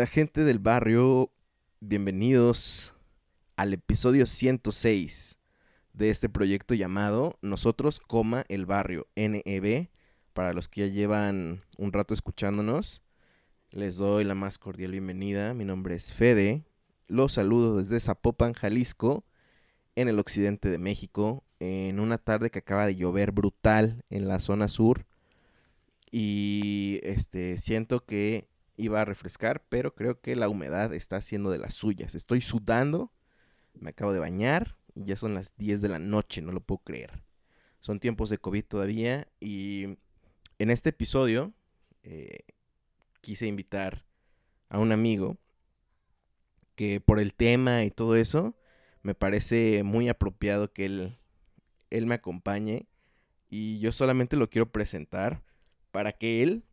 La gente del barrio, bienvenidos al episodio 106 de este proyecto llamado Nosotros, coma el barrio, NEB. Para los que ya llevan un rato escuchándonos, les doy la más cordial bienvenida. Mi nombre es Fede. Los saludo desde Zapopan, Jalisco, en el occidente de México, en una tarde que acaba de llover brutal en la zona sur. Y este siento que iba a refrescar, pero creo que la humedad está haciendo de las suyas. Estoy sudando, me acabo de bañar y ya son las 10 de la noche, no lo puedo creer. Son tiempos de COVID todavía y en este episodio eh, quise invitar a un amigo que por el tema y todo eso me parece muy apropiado que él, él me acompañe y yo solamente lo quiero presentar para que él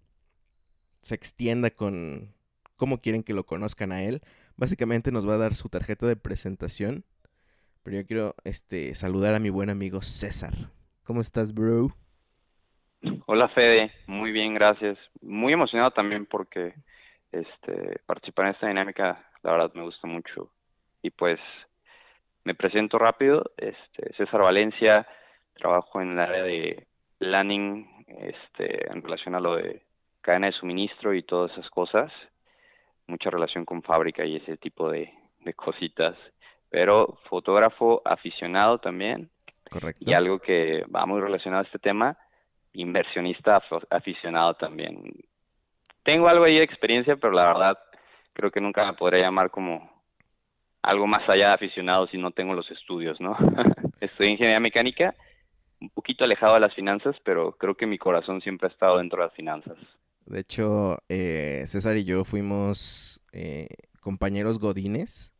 se extienda con cómo quieren que lo conozcan a él. Básicamente nos va a dar su tarjeta de presentación. Pero yo quiero este, saludar a mi buen amigo César. ¿Cómo estás, bro? Hola, Fede. Muy bien, gracias. Muy emocionado también porque este, participar en esta dinámica, la verdad, me gusta mucho. Y pues me presento rápido. Este, César Valencia, trabajo en el área de planning este, en relación a lo de cadena de suministro y todas esas cosas, mucha relación con fábrica y ese tipo de, cositas, pero fotógrafo aficionado también. Correcto. Y algo que va muy relacionado a este tema, inversionista aficionado también. Tengo algo ahí de experiencia, pero la verdad creo que nunca me podría llamar como algo más allá de aficionado si no tengo los estudios, ¿no? Estoy en ingeniería mecánica, un poquito alejado de las finanzas, pero creo que mi corazón siempre ha estado dentro de las finanzas. De hecho, eh, César y yo fuimos eh, compañeros godines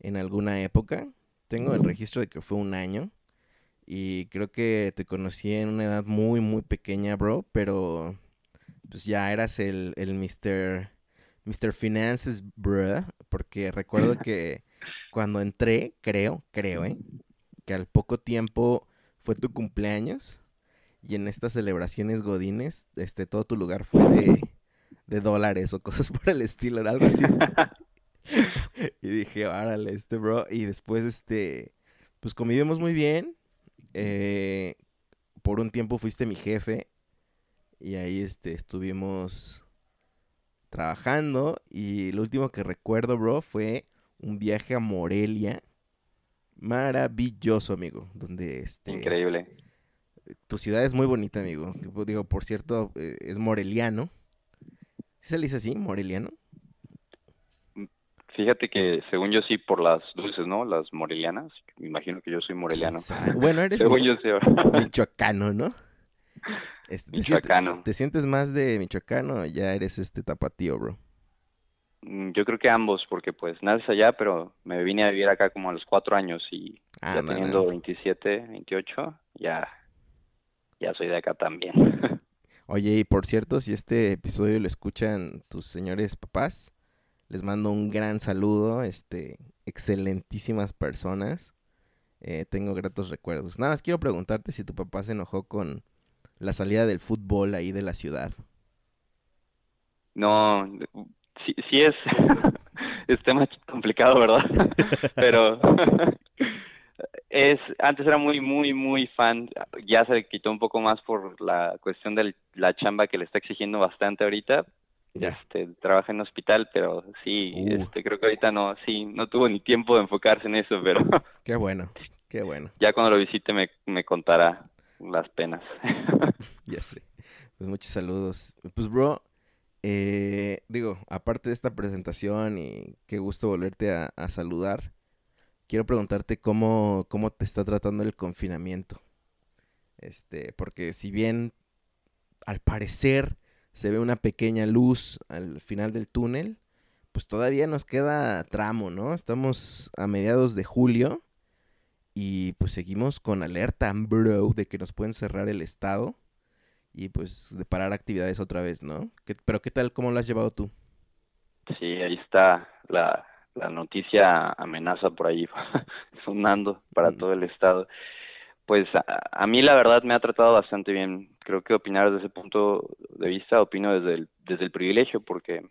en alguna época. Tengo el registro de que fue un año. Y creo que te conocí en una edad muy, muy pequeña, bro. Pero pues ya eras el, el Mr. Mr. Finances, bro. Porque recuerdo que cuando entré, creo, creo, ¿eh? Que al poco tiempo fue tu cumpleaños y en estas celebraciones godines, este, todo tu lugar fue de, de dólares o cosas por el estilo, era algo así. y dije, árale, este bro. Y después, este, pues convivimos muy bien. Eh, por un tiempo fuiste mi jefe. Y ahí, este, estuvimos trabajando. Y lo último que recuerdo, bro, fue un viaje a Morelia. Maravilloso, amigo. Donde, este... Increíble tu ciudad es muy bonita, amigo. Digo, por cierto, eh, es moreliano. ¿Sí se le dice así, moreliano? Fíjate que según yo sí por las dulces, ¿no? Las morelianas. Me imagino que yo soy moreliano. Bueno, eres michoacano, ¿no? Este, michoacano. ¿te, sientes más de michoacano o ya eres este tapatío, bro? Mm, yo creo que ambos, porque pues naces allá, pero me vine a vivir acá como a los cuatro años y ah, ya teniendo 27, 28, ya ya soy de acá también. Oye, y por cierto, si este episodio lo escuchan tus señores papás, les mando un gran saludo, este, excelentísimas personas. Eh, tengo gratos recuerdos. Nada más quiero preguntarte si tu papá se enojó con la salida del fútbol ahí de la ciudad. No, sí, sí es, es tema complicado, ¿verdad? Pero es, antes era muy, muy, muy fan. Ya se quitó un poco más por la cuestión de la chamba que le está exigiendo bastante ahorita. Ya. Este, trabaja en hospital, pero sí, uh. este, creo que ahorita no, sí, no tuvo ni tiempo de enfocarse en eso, pero. Qué bueno, qué bueno. Ya cuando lo visite me, me contará las penas. ya sé. Pues muchos saludos. Pues, bro, eh, digo, aparte de esta presentación y qué gusto volverte a, a saludar quiero preguntarte cómo, cómo te está tratando el confinamiento. Este, porque si bien al parecer se ve una pequeña luz al final del túnel, pues todavía nos queda tramo, ¿no? Estamos a mediados de julio y pues seguimos con alerta, bro, de que nos pueden cerrar el estado y pues de parar actividades otra vez, ¿no? pero ¿qué tal? ¿Cómo lo has llevado tú? Sí, ahí está la, la noticia amenaza por ahí sonando para todo el estado. Pues a, mí la verdad me ha tratado bastante bien. Creo que opinar desde ese punto de vista, opino desde el, desde el privilegio, porque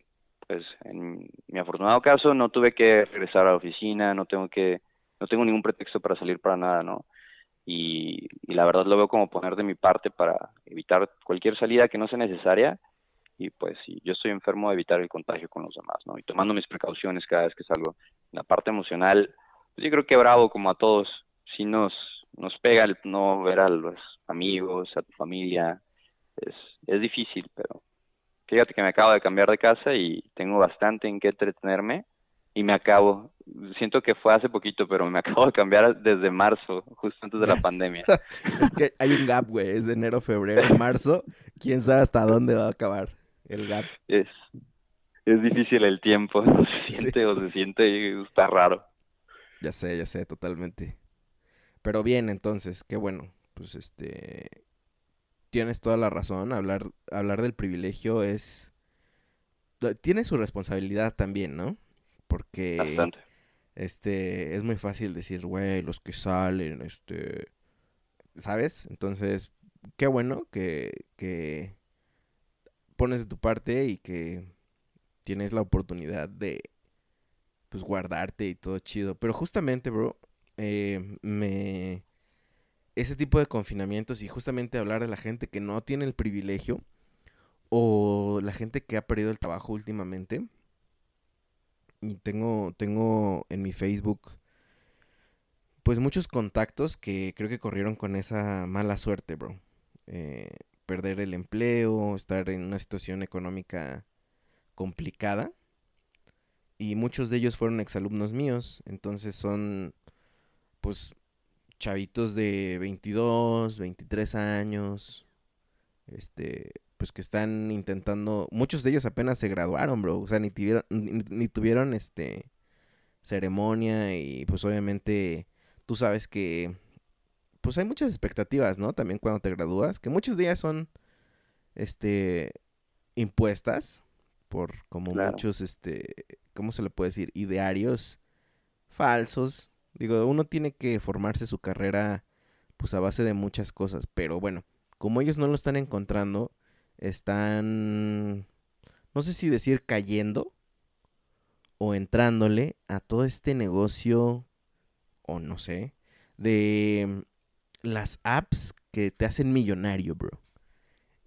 pues en mi afortunado caso no tuve que regresar a la oficina, no tengo que, no tengo ningún pretexto para salir para nada, ¿no? Y, y la verdad lo veo como poner de mi parte para evitar cualquier salida que no sea necesaria y pues si yo estoy enfermo, evitar el contagio con los demás, ¿no? Y tomando mis precauciones cada vez que salgo. La parte emocional, pues yo creo que bravo, como a todos, si nos, nos pega el no ver a los amigos, a tu familia, es, es difícil, pero fíjate que me acabo de cambiar de casa y tengo bastante en qué entretenerme y me acabo, siento que fue hace poquito, pero me acabo de cambiar desde marzo, justo antes de la pandemia. es que hay un gap, güey, es de enero, febrero, marzo, quién sabe hasta dónde va a acabar el gap. Es, es difícil el tiempo, se siente o se siente, está raro. Ya sé, ya sé, totalmente. Pero bien, entonces, qué bueno. Pues este tienes toda la razón, hablar hablar del privilegio es tiene su responsabilidad también, ¿no? Porque este es muy fácil decir, güey, los que salen, este ¿sabes? Entonces, qué bueno que que pones de tu parte y que tienes la oportunidad de pues guardarte y todo chido. Pero justamente, bro, eh, me ese tipo de confinamientos y justamente hablar de la gente que no tiene el privilegio o la gente que ha perdido el trabajo últimamente. Y tengo, tengo en mi Facebook pues muchos contactos que creo que corrieron con esa mala suerte, bro. Eh, perder el empleo, estar en una situación económica complicada. Y muchos de ellos fueron exalumnos míos, entonces son pues chavitos de 22, 23 años, este, pues que están intentando, muchos de ellos apenas se graduaron, bro, o sea, ni tuvieron, ni tuvieron este ceremonia y pues obviamente tú sabes que pues hay muchas expectativas, ¿no? También cuando te gradúas, que muchas de ellas son, este, impuestas por como muchos, este, ¿cómo se le puede decir? Idearios falsos. Digo, uno tiene que formarse su carrera, pues a base de muchas cosas, pero bueno, como ellos no lo están encontrando, están, no sé si decir cayendo o entrándole a todo este negocio, o no sé, de las apps que te hacen millonario, bro.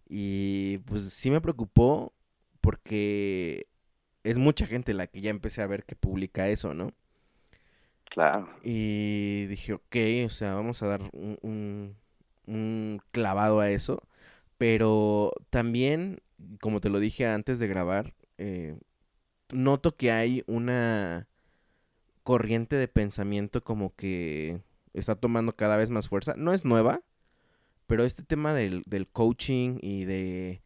Y pues sí me preocupó porque es mucha gente la que ya empecé a ver que publica eso, ¿no? Claro. Y dije, ok, o sea, vamos a dar un, un, clavado a eso. Pero también, como te lo dije antes de grabar, eh, noto que hay una corriente de pensamiento como que está tomando cada vez más fuerza. No es nueva, pero este tema del, coaching y de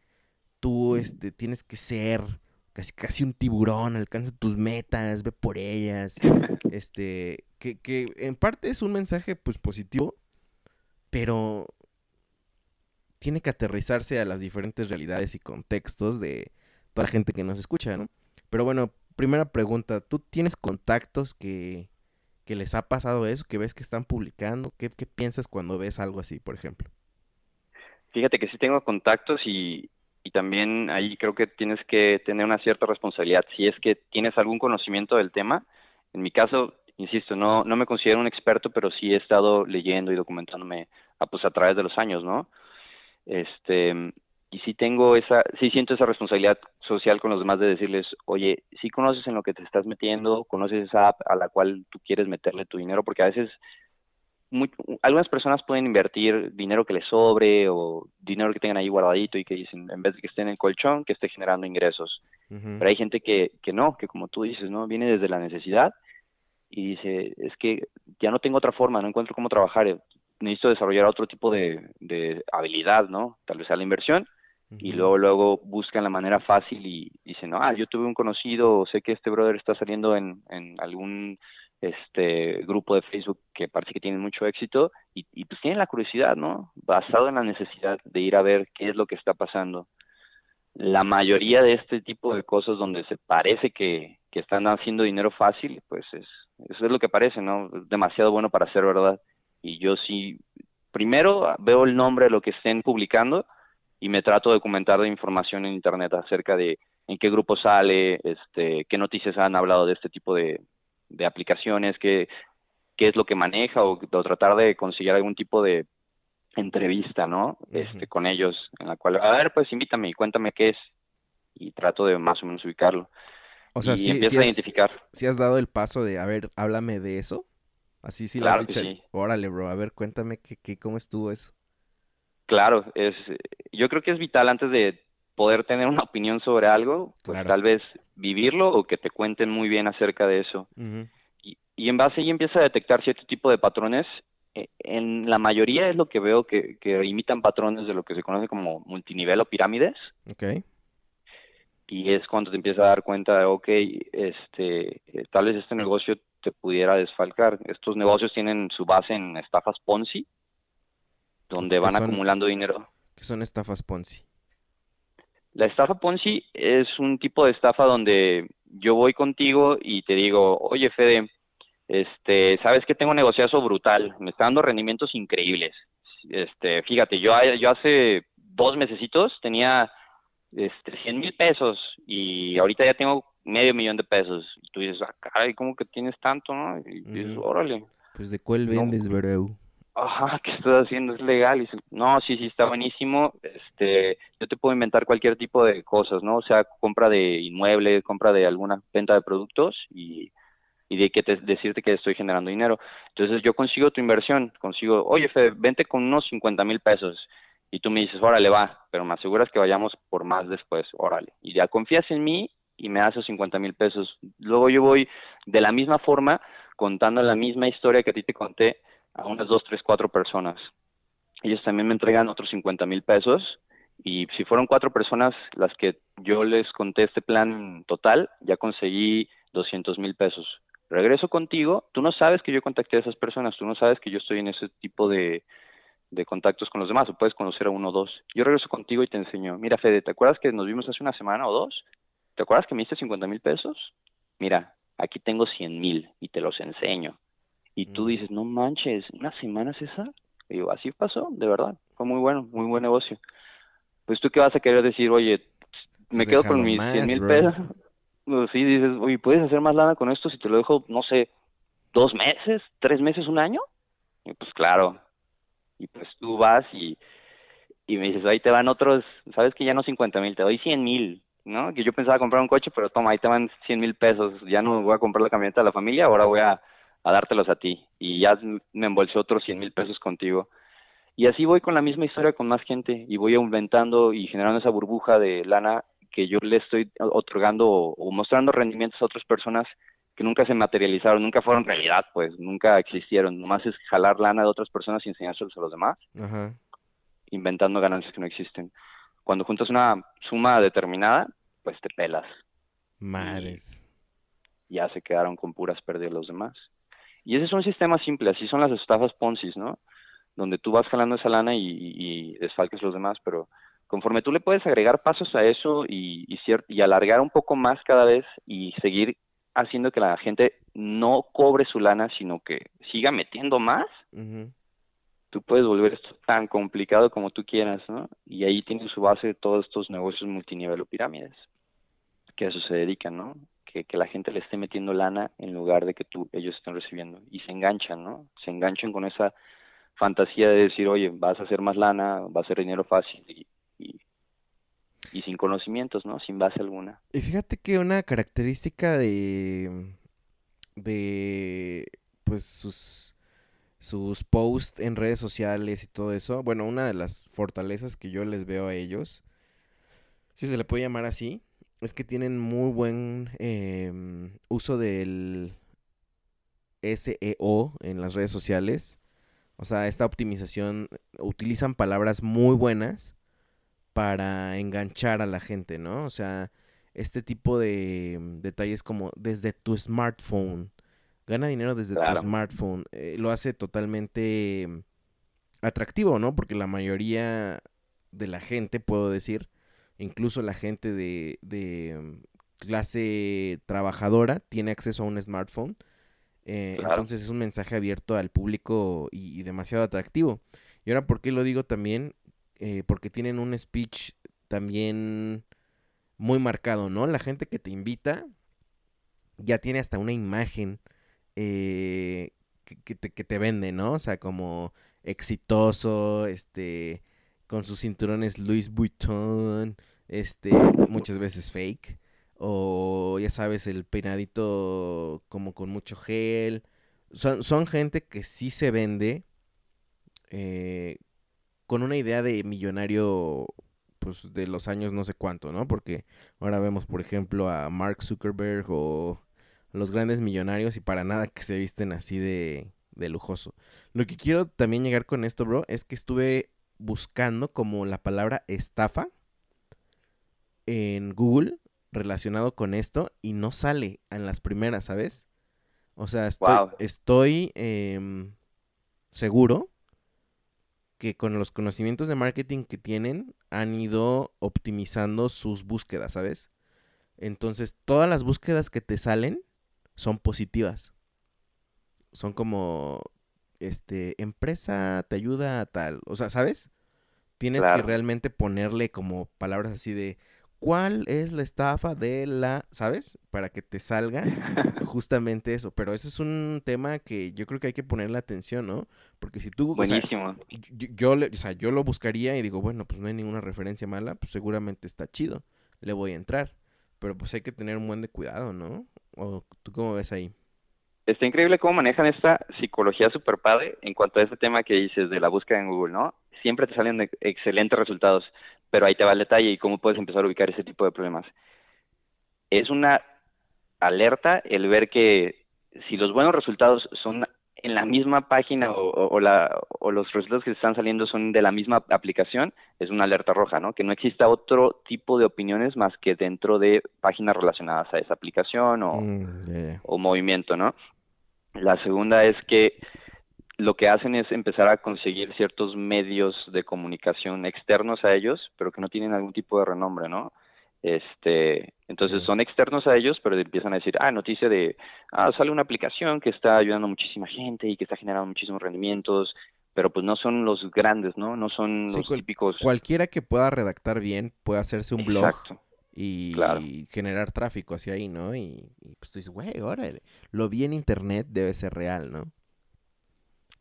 tú este, tienes que ser casi, casi un tiburón, alcanza tus metas, ve por ellas. Este, que, que en parte es un mensaje pues positivo, pero tiene que aterrizarse a las diferentes realidades y contextos de toda la gente que nos escucha, ¿no? Pero bueno, primera pregunta, ¿tú tienes contactos que que les ha pasado eso, que ves que están publicando? ¿Qué, piensas cuando ves algo así, por ejemplo? Fíjate que sí tengo contactos y, y también ahí creo que tienes que tener una cierta responsabilidad. Si es que tienes algún conocimiento del tema, en mi caso insisto, no, no me considero un experto, pero sí he estado leyendo y documentándome a, pues, a través de los años, ¿no? Este, y sí tengo esa, sí siento esa responsabilidad social con los demás de decirles, oye, sí conoces en lo que te estás metiendo, conoces esa app a la cual tú quieres meterle tu dinero, porque a veces algunas personas pueden invertir dinero que les sobre o dinero que tengan ahí guardadito y que dicen, en vez de que esté en el colchón, que esté generando ingresos. Pero hay gente que, que no, que como tú dices, ¿no? Viene desde la necesidad y dice, es que ya no tengo otra forma, no encuentro cómo trabajar, necesito desarrollar otro tipo de, de habilidad, ¿no? Tal vez a la inversión y luego luego buscan la manera fácil y dicen, ah, yo tuve un conocido, sé que este brother está saliendo en, en algún este grupo de Facebook que parece que tiene mucho éxito y, y pues tienen la curiosidad, ¿no? Basado en la necesidad de ir a ver qué es lo que está pasando. La mayoría de este tipo de cosas donde se parece que, que están haciendo dinero fácil, pues es, eso es lo que parece, ¿no? Es demasiado bueno para ser verdad. Y yo sí, primero veo el nombre de lo que estén publicando y me trato de documentar de información en internet acerca de en qué grupo sale, este, qué noticias han hablado de este tipo de, de aplicaciones, qué, qué es lo que maneja o, tratar de conseguir algún tipo de entrevista, ¿no? Este, con ellos, en la cual, a ver, pues invítame y cuéntame qué es y trato de más o menos ubicarlo. O sea, sí, empieza a identificar. Si has dado el paso de, a ver, háblame de eso. Así sí claro has dicho. Órale, bro, a ver, cuéntame qué, qué, cómo estuvo eso. Claro, es, yo creo que es vital antes de poder tener una opinión sobre algo, pues tal vez vivirlo o que te cuenten muy bien acerca de eso. y, y, en base ahí empieza a detectar cierto tipo de patrones. E, en la mayoría es lo que veo que, que imitan patrones de lo que se conoce como multinivel o pirámides. Okay. Y es cuando te empiezas a dar cuenta de, ok, este, eh, tal vez este negocio te pudiera desfalcar. Estos negocios tienen su base en estafas Ponzi, donde van acumulando dinero. ¿Qué son estafas Ponzi? La estafa Ponzi es un tipo de estafa donde yo voy contigo y te digo, oye Fede, este, sabes que tengo un negociazo brutal, me está dando rendimientos increíbles. Este, fíjate, yo, yo hace dos mesecitos tenía este, 100 mil pesos y ahorita ya tengo medio millón de pesos. Y tú dices, ah, caray, ¿cómo que tienes tanto, no? Y dices, órale. Pues de cuál vendes, bro ajá, ¿qué estás haciendo? Es legal. Y no, sí, sí, está buenísimo. Este, yo te puedo inventar cualquier tipo de cosas, ¿no? O sea, compra de inmuebles, compra de alguna venta de productos y, y de que te, decirte que estoy generando dinero. Entonces yo consigo tu inversión, consigo, oye, Fede, vente con unos 50 mil pesos. Y tú me dices, órale, va, pero me aseguras que vayamos por más después, órale. Y ya confías en mí y me das esos 50 mil pesos. Luego yo voy de la misma forma contando la misma historia que a ti te conté a unas dos, tres, cuatro personas. Ellos también me entregan otros 50 mil pesos y si fueron cuatro personas las que yo les conté este plan total, ya conseguí 200 mil pesos. Regreso contigo, tú no sabes que yo contacté a esas personas, tú no sabes que yo estoy en ese tipo de, de contactos con los demás, o puedes conocer a uno o dos. Yo regreso contigo y te enseño, mira Fede, ¿te acuerdas que nos vimos hace una semana o dos? ¿Te acuerdas que me diste 50 mil pesos? Mira, aquí tengo 100 mil y te los enseño y tú dices, no manches, ¿una semana es esa? Y digo, así pasó, de verdad, fue muy bueno, muy buen negocio. Pues tú qué vas a querer decir, oye, me quedo con mis 100 mil pesos. Pues sí, dices, oye, ¿puedes hacer más lana con esto si te lo dejo, no sé, dos meses, tres meses, un año? Y pues claro, y pues tú vas y, y me dices, ahí te van otros, sabes que ya no 50 mil, te doy 100 mil, ¿no? Que yo pensaba comprar un coche, pero toma, ahí te van 100 mil pesos, ya no voy a comprar la camioneta de la familia, ahora voy a a dártelos a ti y ya me embolsé otros 100 mil pesos contigo. Y así voy con la misma historia con más gente y voy aumentando y generando esa burbuja de lana que yo le estoy otorgando o, mostrando rendimientos a otras personas que nunca se materializaron, nunca fueron realidad, pues nunca existieron. Nomás es jalar lana de otras personas y enseñárselos a los demás, inventando ganancias que no existen. Cuando juntas una suma determinada, pues te pelas. Madres. ya se quedaron con puras pérdidas los demás. Y ese es un sistema simple, así son las estafas Ponzi, ¿no? Donde tú vas jalando esa lana y, y desfalques los demás, pero conforme tú le puedes agregar pasos a eso y, y, y alargar un poco más cada vez y seguir haciendo que la gente no cobre su lana, sino que siga metiendo más, tú puedes volver esto tan complicado como tú quieras, ¿no? Y ahí tiene su base todos estos negocios multinivel o pirámides, que a eso se dedican, ¿no? Que, la gente le esté metiendo lana en lugar de que tú, ellos estén recibiendo. Y se enganchan, ¿no? Se enganchan con esa fantasía de decir, oye, vas a hacer más lana, va a ser dinero fácil y, y sin conocimientos, ¿no? Sin base alguna. Y fíjate que una característica de, de, pues, sus sus posts en redes sociales y todo eso. Bueno, una de las fortalezas que yo les veo a ellos, si se le puede llamar así, es que tienen muy buen em, uso del SEO en las redes sociales. O sea, esta optimización, utilizan palabras muy buenas para enganchar a la gente, ¿no? O sea, este tipo de detalles como desde tu smartphone, gana dinero desde tu smartphone, eh, lo hace totalmente mm, atractivo, ¿no? Porque la mayoría de la gente, puedo decir, incluso la gente de, de mm, clase trabajadora, tiene acceso a un smartphone. Eh, entonces es un mensaje abierto al público y, demasiado atractivo. Y ahora, ¿por qué lo digo también? Eh, porque tienen un speech también muy marcado, ¿no? La gente que te invita ya tiene hasta una imagen eh, que, te, que te vende, ¿no? O sea, como exitoso, este, con sus cinturones Louis Vuitton, este, muchas veces fake, o ya sabes, el peinadito como con mucho gel. Son, son gente que sí se vende eh, con una idea de millonario pues de los años no sé cuánto, ¿no? Porque ahora vemos, por ejemplo, a Mark Zuckerberg o los grandes millonarios y para nada que se visten así de, de lujoso. Lo que quiero también llegar con esto, bro, es que estuve buscando como la palabra estafa en Google relacionado con esto y no sale en las primeras, ¿sabes? O sea, estoy, estoy em, seguro que con los conocimientos de marketing que tienen han ido optimizando sus búsquedas, ¿sabes? Entonces, todas las búsquedas que te salen son positivas. Son como, este, empresa te ayuda a tal. O sea, ¿sabes? Tienes que realmente ponerle como palabras así de, ¿cuál es la estafa de la, ¿sabes? Para que te salga justamente eso. Pero ese es un tema que yo creo que hay que ponerle atención, ¿no? Porque si tú... Buenísimo. yo, yo, o sea, yo lo buscaría y digo, bueno, pues no hay ninguna referencia mala, pues seguramente está chido. Le voy a entrar. Pero pues hay que tener un buen de cuidado, ¿no? ¿O tú cómo ves ahí? Está increíble cómo manejan esta psicología super padre en cuanto a este tema que dices de la búsqueda en Google, ¿no? Siempre te salen excelentes resultados, pero ahí te va el detalle y cómo puedes empezar a ubicar ese tipo de problemas. Es una alerta el ver que si los buenos resultados son en la misma página o, la, o los resultados que están saliendo son de la misma aplicación, es una alerta roja, ¿no? Que no exista otro tipo de opiniones más que dentro de páginas relacionadas a esa aplicación o, mm, o movimiento, ¿no? La segunda es que lo que hacen es empezar a conseguir ciertos medios de comunicación externos a ellos, pero que no tienen algún tipo de renombre, ¿no? Este, entonces son externos a ellos, pero empiezan a decir, ah, noticia de, ah, sale una aplicación que está ayudando a muchísima gente y que está generando muchísimos rendimientos, pero pues no son los grandes, ¿no? No son los típicos. Cualquiera que pueda redactar bien puede hacerse un blog y, generar tráfico hacia ahí, ¿no? Y, pues tú dices, güey, órale, lo vi en internet, debe ser real, ¿no?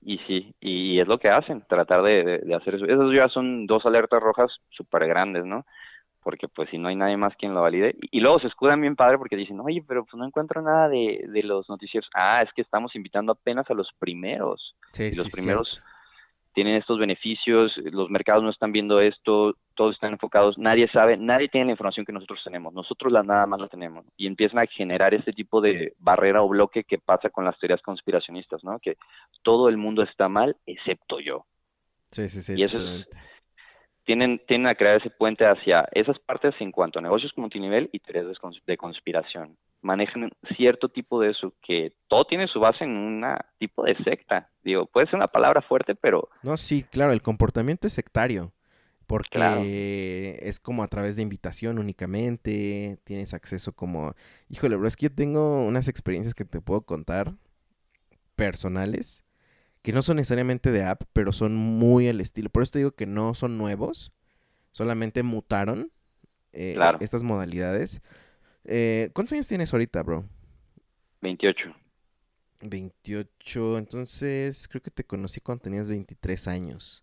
Y sí, y es lo que hacen, tratar de, de hacer eso. Esas ya son dos alertas rojas súper grandes, ¿no? porque pues si no hay nadie más quien lo valide. Y, luego se escudan bien padre porque dicen, oye, pero pues no encuentro nada de, de los noticieros. Ah, es que estamos invitando apenas a los primeros. Sí, y los primeros tienen estos beneficios, los mercados no están viendo esto, todos están enfocados, nadie sabe, nadie tiene la información que nosotros tenemos, nosotros la nada más la tenemos. Y empiezan a generar este tipo de barrera o bloque que pasa con las teorías conspiracionistas, ¿no? Que todo el mundo está mal excepto yo. Sí, sí, sí. Y eso es tienen, tienen a crear ese puente hacia esas partes en cuanto a negocios multinivel y teorías de conspiración. Manejan cierto tipo de eso, que todo tiene su base en un tipo de secta. Digo, puede ser una palabra fuerte, pero... No, sí, claro, el comportamiento es sectario. Porque es como a través de invitación únicamente, tienes acceso como... Híjole, bro, es que yo tengo unas experiencias que te puedo contar personales que no son necesariamente de app, pero son muy al estilo. Por eso te digo que no son nuevos, solamente mutaron eh, estas modalidades. Eh, ¿Cuántos años tienes ahorita, bro? 28. 28, entonces creo que te conocí cuando tenías 23 años.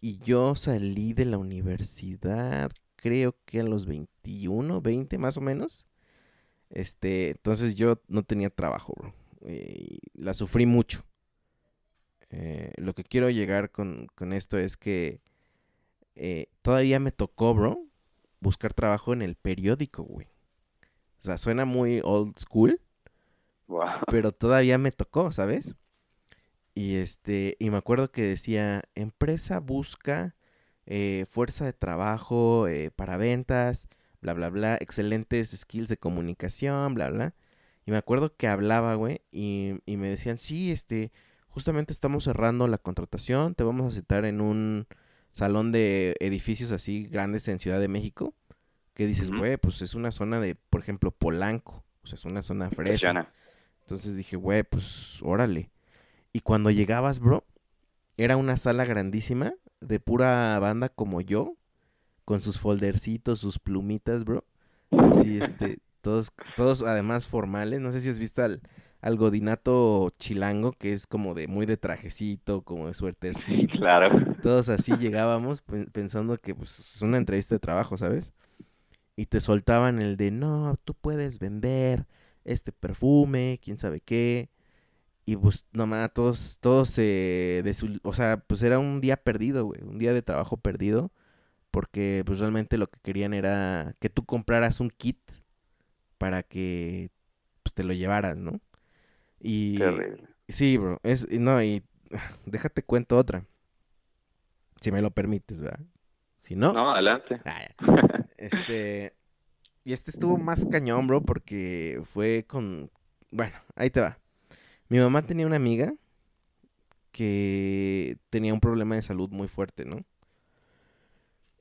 Y yo salí de la universidad, creo que a los 21, 20 más o menos. Este, entonces yo no tenía trabajo, bro. Y la sufrí mucho. Eh, lo que quiero llegar con, con esto es que eh, todavía me tocó, bro, buscar trabajo en el periódico, güey. O sea, suena muy old school, pero todavía me tocó, ¿sabes? Y este, y me acuerdo que decía, empresa busca eh, fuerza de trabajo eh, para ventas, bla, bla, bla, excelentes skills de comunicación, bla, bla. Y me acuerdo que hablaba, güey, y, y me decían, sí, este, justamente estamos cerrando la contratación, te vamos a citar en un salón de edificios así grandes en Ciudad de México, que dices, güey, pues es una zona de, por ejemplo, Polanco, o sea, es una zona fresa. Entonces dije, güey, pues órale. Y cuando llegabas, bro, era una sala grandísima de pura banda como yo, con sus foldercitos, sus plumitas, bro. Así, este, todos, todos además formales. No sé si has visto al, al godinato chilango, que es como de muy de trajecito, como de suertercito. Claro. Todos así llegábamos pensando que pues es una entrevista de trabajo, ¿sabes? Y te soltaban el de, no, tú puedes vender este perfume, quién sabe qué. Y pues nomás todos, todos se... o sea, pues era un día perdido, güey, un día de trabajo perdido. Porque pues realmente lo que querían era que tú compraras un kit para que pues, te lo llevaras, ¿no? Y sí, bro, es no y déjate cuento otra. Si me lo permites, ¿verdad? Si no, no, adelante. Ah, este y este estuvo más cañón, bro, porque fue con bueno, ahí te va. Mi mamá tenía una amiga que tenía un problema de salud muy fuerte, ¿no?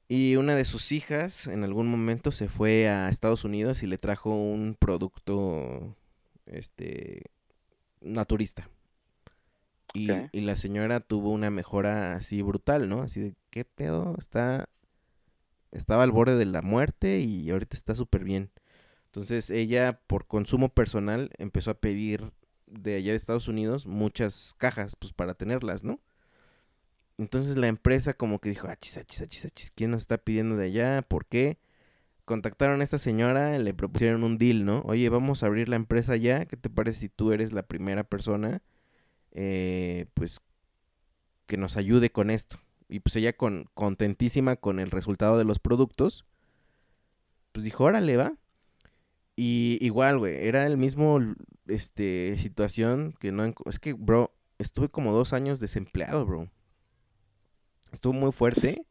Y una de sus hijas en algún momento se fue a Estados Unidos y le trajo un producto este naturista. Y, y, la señora tuvo una mejora así brutal, ¿no? Así de, ¿qué pedo? Está, estaba al borde de la muerte y ahorita está súper bien. Entonces ella, por consumo personal, empezó a pedir de allá de Estados Unidos muchas cajas, pues para tenerlas, ¿no? Entonces la empresa como que dijo, achis, achis, achis, achis, ¿quién nos está pidiendo de allá? ¿Por qué? contactaron a esta señora, le propusieron un deal, ¿no? Oye, vamos a abrir la empresa ya, ¿qué te parece si tú eres la primera persona, eh, pues, que nos ayude con esto? Y pues ella con, contentísima con el resultado de los productos, pues dijo, órale, va. Y igual, güey, era el mismo, este, situación que no... Es que, bro, estuve como dos años desempleado, bro. Estuvo muy fuerte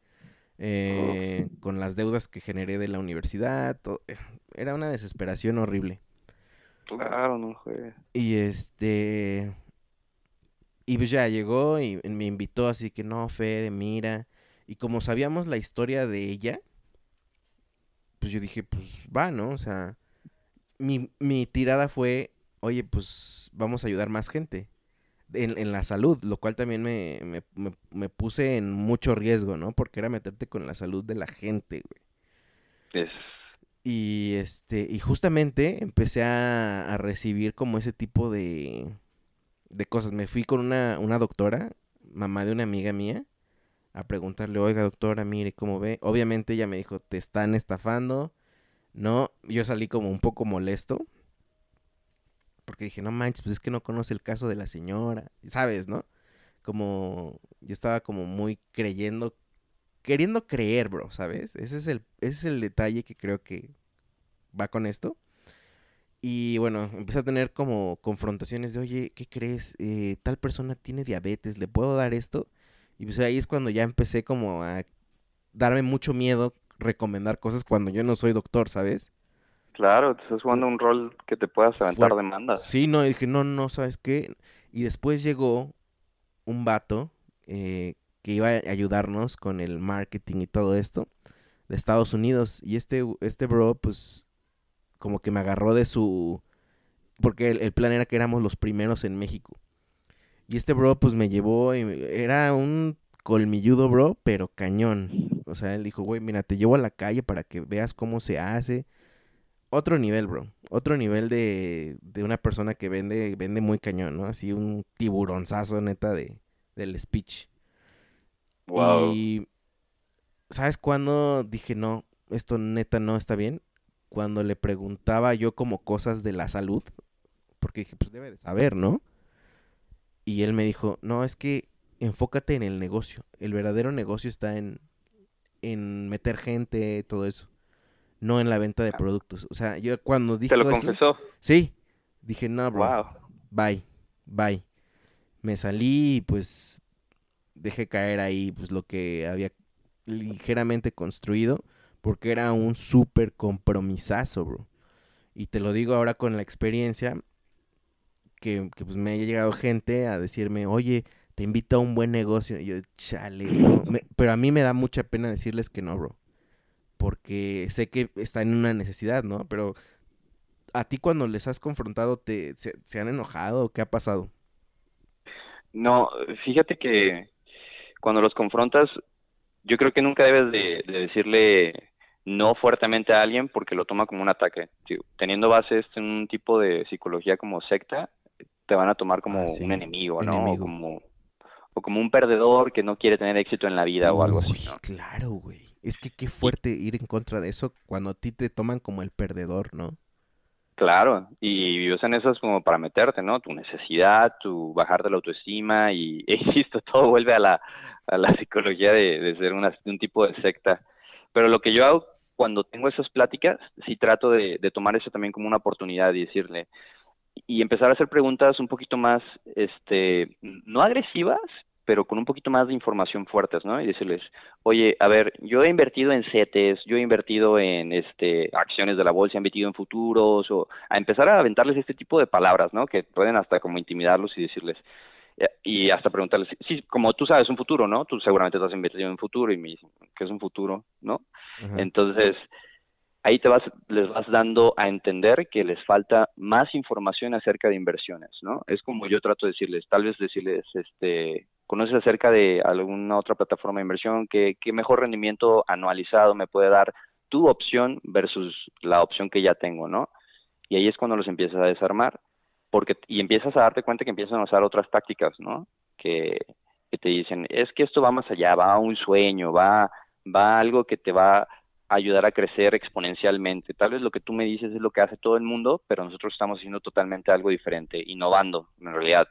eh, con las deudas que generé de la universidad. Eh, era una desesperación horrible. Claro, no Y este. Y pues ya llegó y me invitó, así que no, Fede, mira. Y como sabíamos la historia de ella, pues yo dije, pues va, ¿no? O sea, mi, mi tirada fue, oye, pues vamos a ayudar más gente en, la salud, lo cual también me, me, me, puse en mucho riesgo, ¿no? Porque era meterte con la salud de la gente, güey. Es... Y este, y justamente empecé a, a recibir como ese tipo de, de cosas. Me fui con una, una doctora, mamá de una amiga mía, a preguntarle, oiga doctora, mire cómo ve. Obviamente ella me dijo, te están estafando. No, yo salí como un poco molesto porque dije, no manches, pues es que no conoce el caso de la señora, ¿sabes, no? Como yo estaba como muy creyendo, queriendo creer, bro, ¿sabes? Ese es el, ese es el detalle que creo que va con esto. Y bueno, empecé a tener como confrontaciones de, oye, ¿qué crees? Eh, tal persona tiene diabetes, ¿le puedo dar esto? Y pues ahí es cuando ya empecé como a darme mucho miedo recomendar cosas cuando yo no soy doctor, ¿sabes? Claro, te estás jugando un rol que te puedas aventar demandas. Sí, no, dije, no, no, ¿sabes qué? Y después llegó un vato eh, que iba a ayudarnos con el marketing y todo esto de Estados Unidos. Y este, este bro, pues, como que me agarró de su... Porque el, plan era que éramos los primeros en México. Y este bro, pues, me llevó y era un colmilludo, bro, pero cañón. O sea, él dijo, güey, mira, te llevo a la calle para que veas cómo se hace otro nivel, bro. Otro nivel de, de una persona que vende, vende muy cañón, ¿no? Así un tiburonzazo, neta, de, del speech. Wow. Y, ¿sabes cuándo dije, no, esto neta no está bien? Cuando le preguntaba yo como cosas de la salud, porque dije, pues debe de saber, ¿no? Y él me dijo, no, es que enfócate en el negocio. El verdadero negocio está en, en meter gente, todo eso. No en la venta de productos. O sea, yo cuando dije... ¿Te lo así- confesó? Sí. Dije, no, bro. Wow. Bye. Bye. Me salí y pues dejé caer ahí pues lo que había ligeramente construido porque era un súper compromisazo, bro. Y te lo digo ahora con la experiencia que, que, pues me ha llegado gente a decirme, oye, te invito a un buen negocio. Y yo, chale. Me- pero a mí me da mucha pena decirles que no, bro. Porque sé que está en una necesidad, ¿no? Pero a ti cuando les has confrontado, te, se, han enojado? ¿Qué ha pasado? No, fíjate que cuando los confrontas, yo creo que nunca debes de, de decirle no fuertemente a alguien porque lo toma como un ataque. Tío, Teniendo bases en un tipo de psicología como secta, te van a tomar como Ah, sí, un enemigo, ¿no? enemigo. O como, o como un perdedor que no quiere tener éxito en la vida o algo así, ¿no? claro, güey. Es que qué fuerte ir en contra de eso cuando a ti te toman como el perdedor, ¿no? Claro, y usan esas como para meterte, ¿no? Tu necesidad, tu bajar de la autoestima y, e insisto, todo vuelve a la, a la psicología de, de ser una, un tipo de secta. Pero lo que yo hago cuando tengo esas pláticas, sí trato de, de tomar eso también como una oportunidad y decirle, y empezar a hacer preguntas un poquito más, este, no agresivas, pero con un poquito más de información fuertes, ¿no? Y decirles, oye, a ver, yo he invertido en CETES, yo he invertido en este acciones de la bolsa, he invertido en futuros, o a empezar a aventarles este tipo de palabras, ¿no? Que pueden hasta como intimidarlos y decirles, y hasta preguntarles, sí, como tú sabes un futuro, ¿no? Tú seguramente te has invertido en un futuro y me dicen, ¿qué es un futuro? ¿No? Ajá. Entonces, ahí te vas, les vas dando a entender que les falta más información acerca de inversiones, ¿no? Es como yo trato de decirles, tal vez decirles, este, ¿conoces acerca de alguna otra plataforma de inversión? ¿Qué, qué mejor rendimiento anualizado me puede dar tu opción versus la opción que ya tengo, ¿no? Y ahí es cuando los empiezas a desarmar, porque, y empiezas a darte cuenta que empiezan a usar otras tácticas, ¿no? Que, te dicen, es que esto va más allá, va a un sueño, va, va a algo que te va a ayudar a crecer exponencialmente. Tal vez lo que tú me dices es lo que hace todo el mundo, pero nosotros estamos haciendo totalmente algo diferente, innovando, en realidad.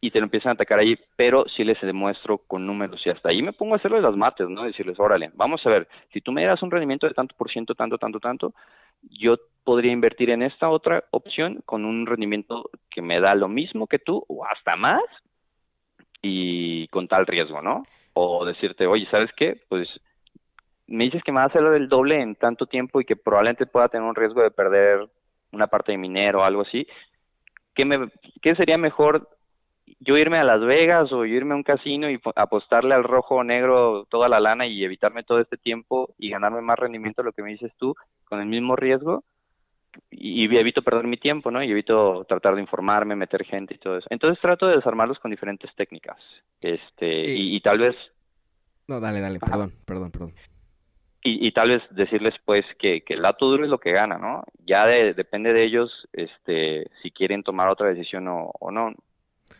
Y te lo empiezan a atacar ahí, pero sí les demuestro con números y hasta ahí me pongo a hacerlo de las mates, ¿no? Decirles, órale, vamos a ver, si tú me das un rendimiento de tanto por ciento, tanto, tanto, tanto, yo podría invertir en esta otra opción con un rendimiento que me da lo mismo que tú o hasta más y con tal riesgo, ¿no? O decirte, oye, ¿sabes qué? Pues me dices que me va a hacer el doble en tanto tiempo y que probablemente pueda tener un riesgo de perder una parte de mi dinero o algo así. ¿Qué, me, ¿Qué sería mejor yo irme a Las Vegas o yo irme a un casino y po- apostarle al rojo o negro toda la lana y evitarme todo este tiempo y ganarme más rendimiento lo que me dices tú con el mismo riesgo? Y, y evito perder mi tiempo, ¿no? Y evito tratar de informarme, meter gente y todo eso. Entonces trato de desarmarlos con diferentes técnicas. Este, Y- y, y tal vez No, dale, dale, perdón, perdón, perdón. Y, tal vez decirles pues que, el dato duro es lo que gana, ¿no? Ya de- depende de ellos este, si quieren tomar otra decisión o, o no.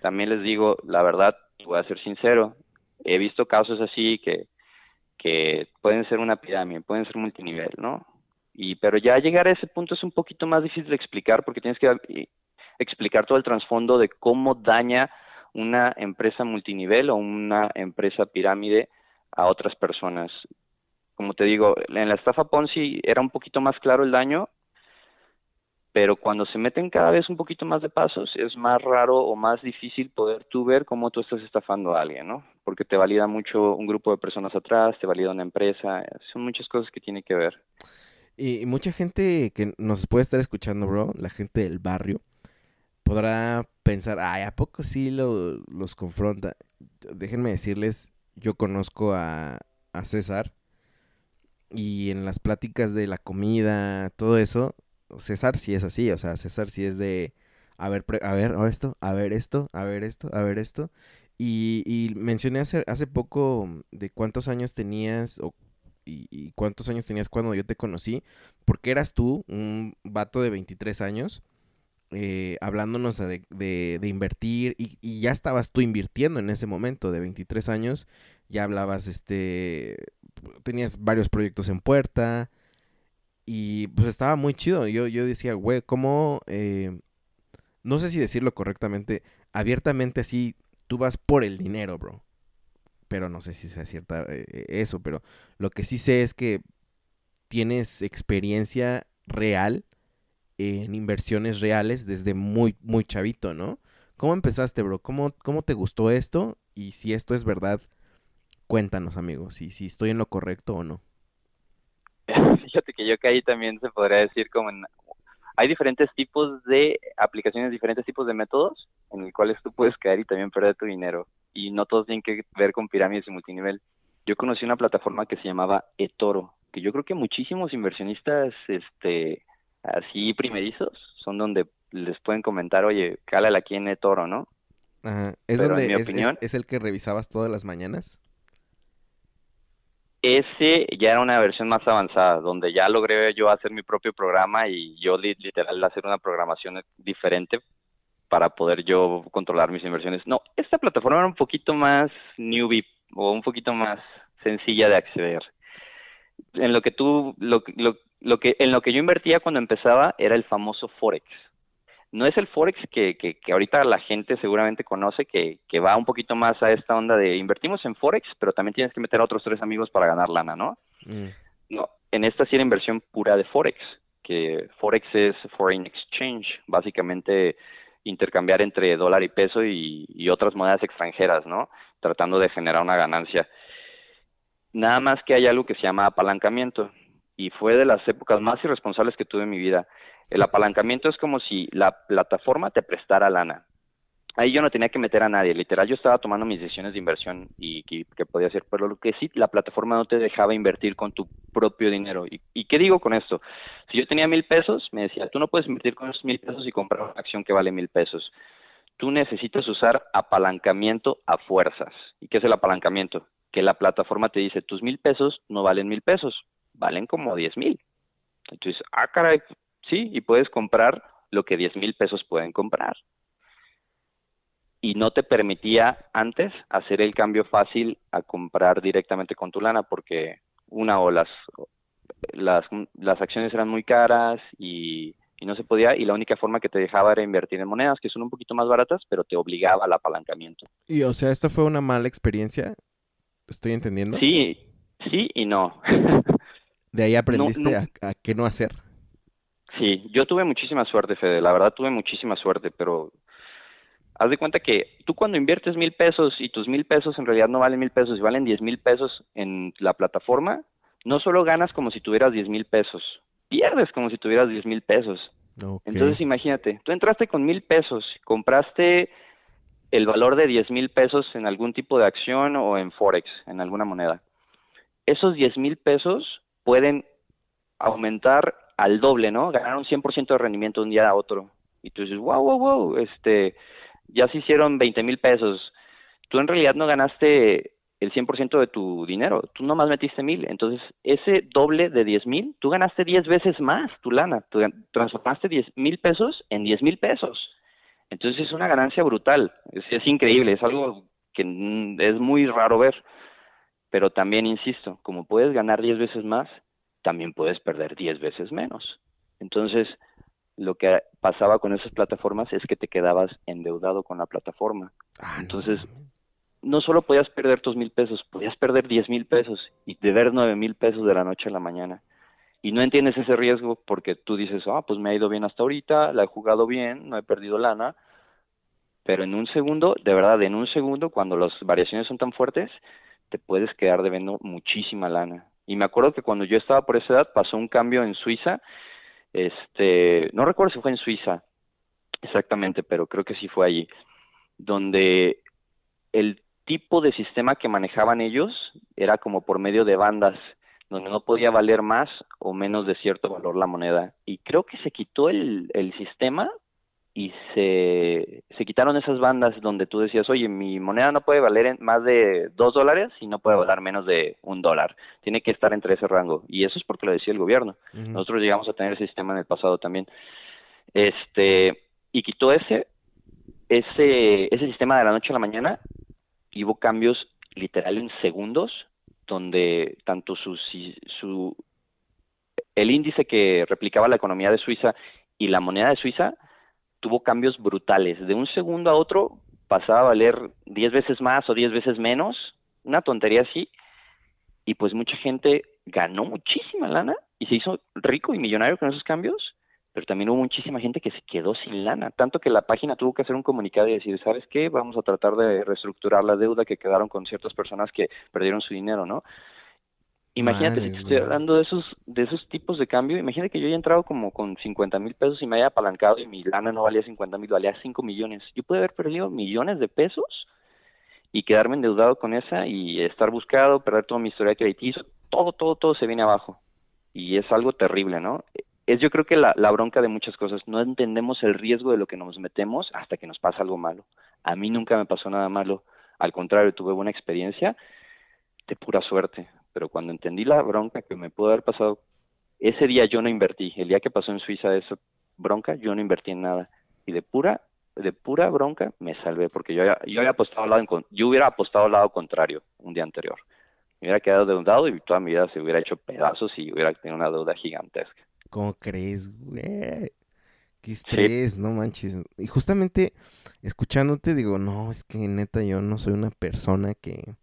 También les digo, la verdad, voy a ser sincero, he visto casos así que, que pueden ser una pirámide, pueden ser multinivel, ¿no? Y, pero ya llegar a ese punto es un poquito más difícil de explicar porque tienes que eh, explicar todo el trasfondo de cómo daña una empresa multinivel o una empresa pirámide a otras personas como te digo, en la estafa Ponzi era un poquito más claro el daño, pero cuando se meten cada vez un poquito más de pasos, es más raro o más difícil poder tú ver cómo tú estás estafando a alguien, ¿no? Porque te valida mucho un grupo de personas atrás, te valida una empresa, son muchas cosas que tiene que ver. Y, mucha gente que nos puede estar escuchando, bro, la gente del barrio, podrá pensar, ay, ¿a poco sí lo- los confronta? Déjenme decirles, yo conozco a, a César y en las pláticas de la comida, todo eso, César sí es así, o sea, César sí es de, a ver, a ver esto, a ver esto, a ver esto, a ver esto. Y, y mencioné hace, hace poco de cuántos años tenías o y, cuántos años tenías cuando yo te conocí, porque eras tú, un vato de 23 años, eh, hablándonos de, de, invertir y, y, ya estabas tú invirtiendo en ese momento de 23 años, ya hablabas, este, tenías varios proyectos en puerta y pues estaba muy chido. Yo, yo decía, güey, ¿cómo, eh, no sé si decirlo correctamente, abiertamente así, tú vas por el dinero, bro? Pero no sé si sea cierta eh, eso, pero lo que sí sé es que tienes experiencia real en inversiones reales desde muy, muy chavito, ¿no? ¿Cómo empezaste, bro? ¿Cómo, cómo te gustó esto? Y si esto es verdad, cuéntanos, amigos, si estoy en lo correcto o no. Fíjate que yo caí también, se podría decir, como en... Hay diferentes tipos de aplicaciones, diferentes tipos de métodos en los cuales tú puedes caer y también perder tu dinero. Y no todos tienen que ver con pirámides y multinivel. Yo conocí una plataforma que se llamaba eToro, que yo creo que muchísimos inversionistas este, así primerizos son donde les pueden comentar, oye, cálala aquí en eToro, ¿no? Ajá. ¿Es, donde, es, es, el que revisabas todas las mañanas? Ese ya era una versión más avanzada, donde ya logré yo hacer mi propio programa y yo literal hacer una programación diferente para poder yo controlar mis inversiones. No, esta plataforma era un poquito más newbie o un poquito más sencilla de acceder. En lo que tú, lo, lo, lo que, en lo que yo invertía cuando empezaba era el famoso Forex. No es el Forex que, que, que ahorita la gente seguramente conoce, que, que, va un poquito más a esta onda de invertimos en Forex, pero también tienes que meter a otros tres amigos para ganar lana, ¿no? Mm. No, en esta sí era inversión pura de Forex, que Forex es Foreign Exchange, básicamente intercambiar entre dólar y peso y, y otras monedas extranjeras, ¿no? Tratando de generar una ganancia. Nada más que hay algo que se llama apalancamiento y fue de las épocas más irresponsables que tuve en mi vida. El apalancamiento es como si la plataforma te prestara lana. Ahí yo no tenía que meter a nadie, literal yo estaba tomando mis decisiones de inversión y que, podía hacer, pero lo que sí, la plataforma no te dejaba invertir con tu propio dinero. ¿Y, qué digo con esto? Si yo tenía mil pesos, me decía, tú no puedes invertir con esos mil pesos y comprar una acción que vale mil pesos. Tú necesitas usar apalancamiento a fuerzas. ¿Y qué es el apalancamiento? Que la plataforma te dice, tus mil pesos no valen mil pesos, valen como diez mil. Entonces, ah, caray, sí, y puedes comprar lo que diez mil pesos pueden comprar. Y no te permitía antes hacer el cambio fácil a comprar directamente con tu lana porque una o las, las, las acciones eran muy caras y, y no se podía y la única forma que te dejaba era invertir en monedas que son un poquito más baratas pero te obligaba al apalancamiento. Y o sea, esto fue una mala experiencia, estoy entendiendo. Sí, sí y no. De ahí aprendiste A, qué no hacer. Sí, yo tuve muchísima suerte, Fede. La verdad tuve muchísima suerte, pero haz de cuenta que tú cuando inviertes mil pesos y tus mil pesos en realidad no valen mil pesos y valen diez mil pesos en la plataforma, no solo ganas como si tuvieras diez mil pesos, pierdes como si tuvieras diez mil pesos. Entonces imagínate, tú entraste con mil pesos, compraste el valor de diez mil pesos en algún tipo de acción o en Forex, en alguna moneda. Esos diez mil pesos pueden aumentar al doble, ¿no? Ganar un 100% de rendimiento de un día a otro. Y tú dices, wow, wow, wow, este, ya se hicieron 20 mil pesos. Tú en realidad no ganaste el 100% de tu dinero, tú nomás metiste mil. Entonces, ese doble de 10 mil, tú ganaste 10 veces más tu lana. Tú transformaste 10 mil pesos en 10 mil pesos. Entonces, es una ganancia brutal. Es, es increíble, es algo que es muy raro ver. Pero también, insisto, como puedes ganar 10 veces más, también puedes perder 10 veces menos. Entonces, lo que pasaba con esas plataformas es que te quedabas endeudado con la plataforma. Ah, Entonces, no. solo podías perder tus mil pesos, podías perder 10 mil pesos y deber 9 mil pesos de la noche a la mañana. Y no entiendes ese riesgo porque tú dices, ah, pues me ha ido bien hasta ahorita, la he jugado bien, no he perdido lana, pero en un segundo, de verdad, en un segundo, cuando las variaciones son tan fuertes, te puedes quedar debiendo muchísima lana. Y me acuerdo que cuando yo estaba por esa edad pasó un cambio en Suiza, este, no recuerdo si fue en Suiza exactamente, pero creo que sí fue allí, donde el tipo de sistema que manejaban ellos era como por medio de bandas, donde no podía valer más o menos de cierto valor la moneda. Y creo que se quitó el, el sistema y se, se quitaron esas bandas donde tú decías, oye, mi moneda no puede valer más de dos dólares y no puede valer menos de un dólar. Tiene que estar entre ese rango. Y eso es porque lo decía el gobierno. Nosotros llegamos a tener ese sistema en el pasado también. Este, y quitó ese, ese, ese sistema de la noche a la mañana y hubo cambios literal en segundos donde tanto su, su el índice que replicaba la economía de Suiza y la moneda de Suiza tuvo cambios brutales. De un segundo a otro pasaba a valer 10 veces más o 10 veces menos, una tontería así, y pues mucha gente ganó muchísima lana y se hizo rico y millonario con esos cambios, pero también hubo muchísima gente que se quedó sin lana, tanto que la página tuvo que hacer un comunicado y decir, ¿sabes qué? Vamos a tratar de reestructurar la deuda que quedaron con ciertas personas que perdieron su dinero, ¿no? Imagínate, si estoy hablando de esos, de esos tipos de cambio, imagínate que yo haya entrado como con 50 mil pesos y me haya apalancado y mi lana no valía 50 mil, valía 5 millones. Yo pude haber perdido millones de pesos y quedarme endeudado con esa y estar buscado, perder toda mi historia crediticio, todo, todo, todo se viene abajo. Y es algo terrible, ¿no? Es yo creo que la, la bronca de muchas cosas, no entendemos el riesgo de lo que nos metemos hasta que nos pasa algo malo. A mí nunca me pasó nada malo, al contrario, tuve buena experiencia de pura suerte pero cuando entendí la bronca que me pudo haber pasado, ese día yo no invertí, el día que pasó en Suiza esa bronca, yo no invertí en nada. Y de pura, de pura bronca me salvé, porque yo, yo había apostado al lado, yo hubiera apostado al lado contrario un día anterior. Me hubiera quedado deudado y toda mi vida se hubiera hecho pedazos y hubiera tenido una deuda gigantesca. ¿Cómo crees, güey? Qué estrés, no manches. Y justamente escuchándote digo, no, es que neta yo no soy una persona que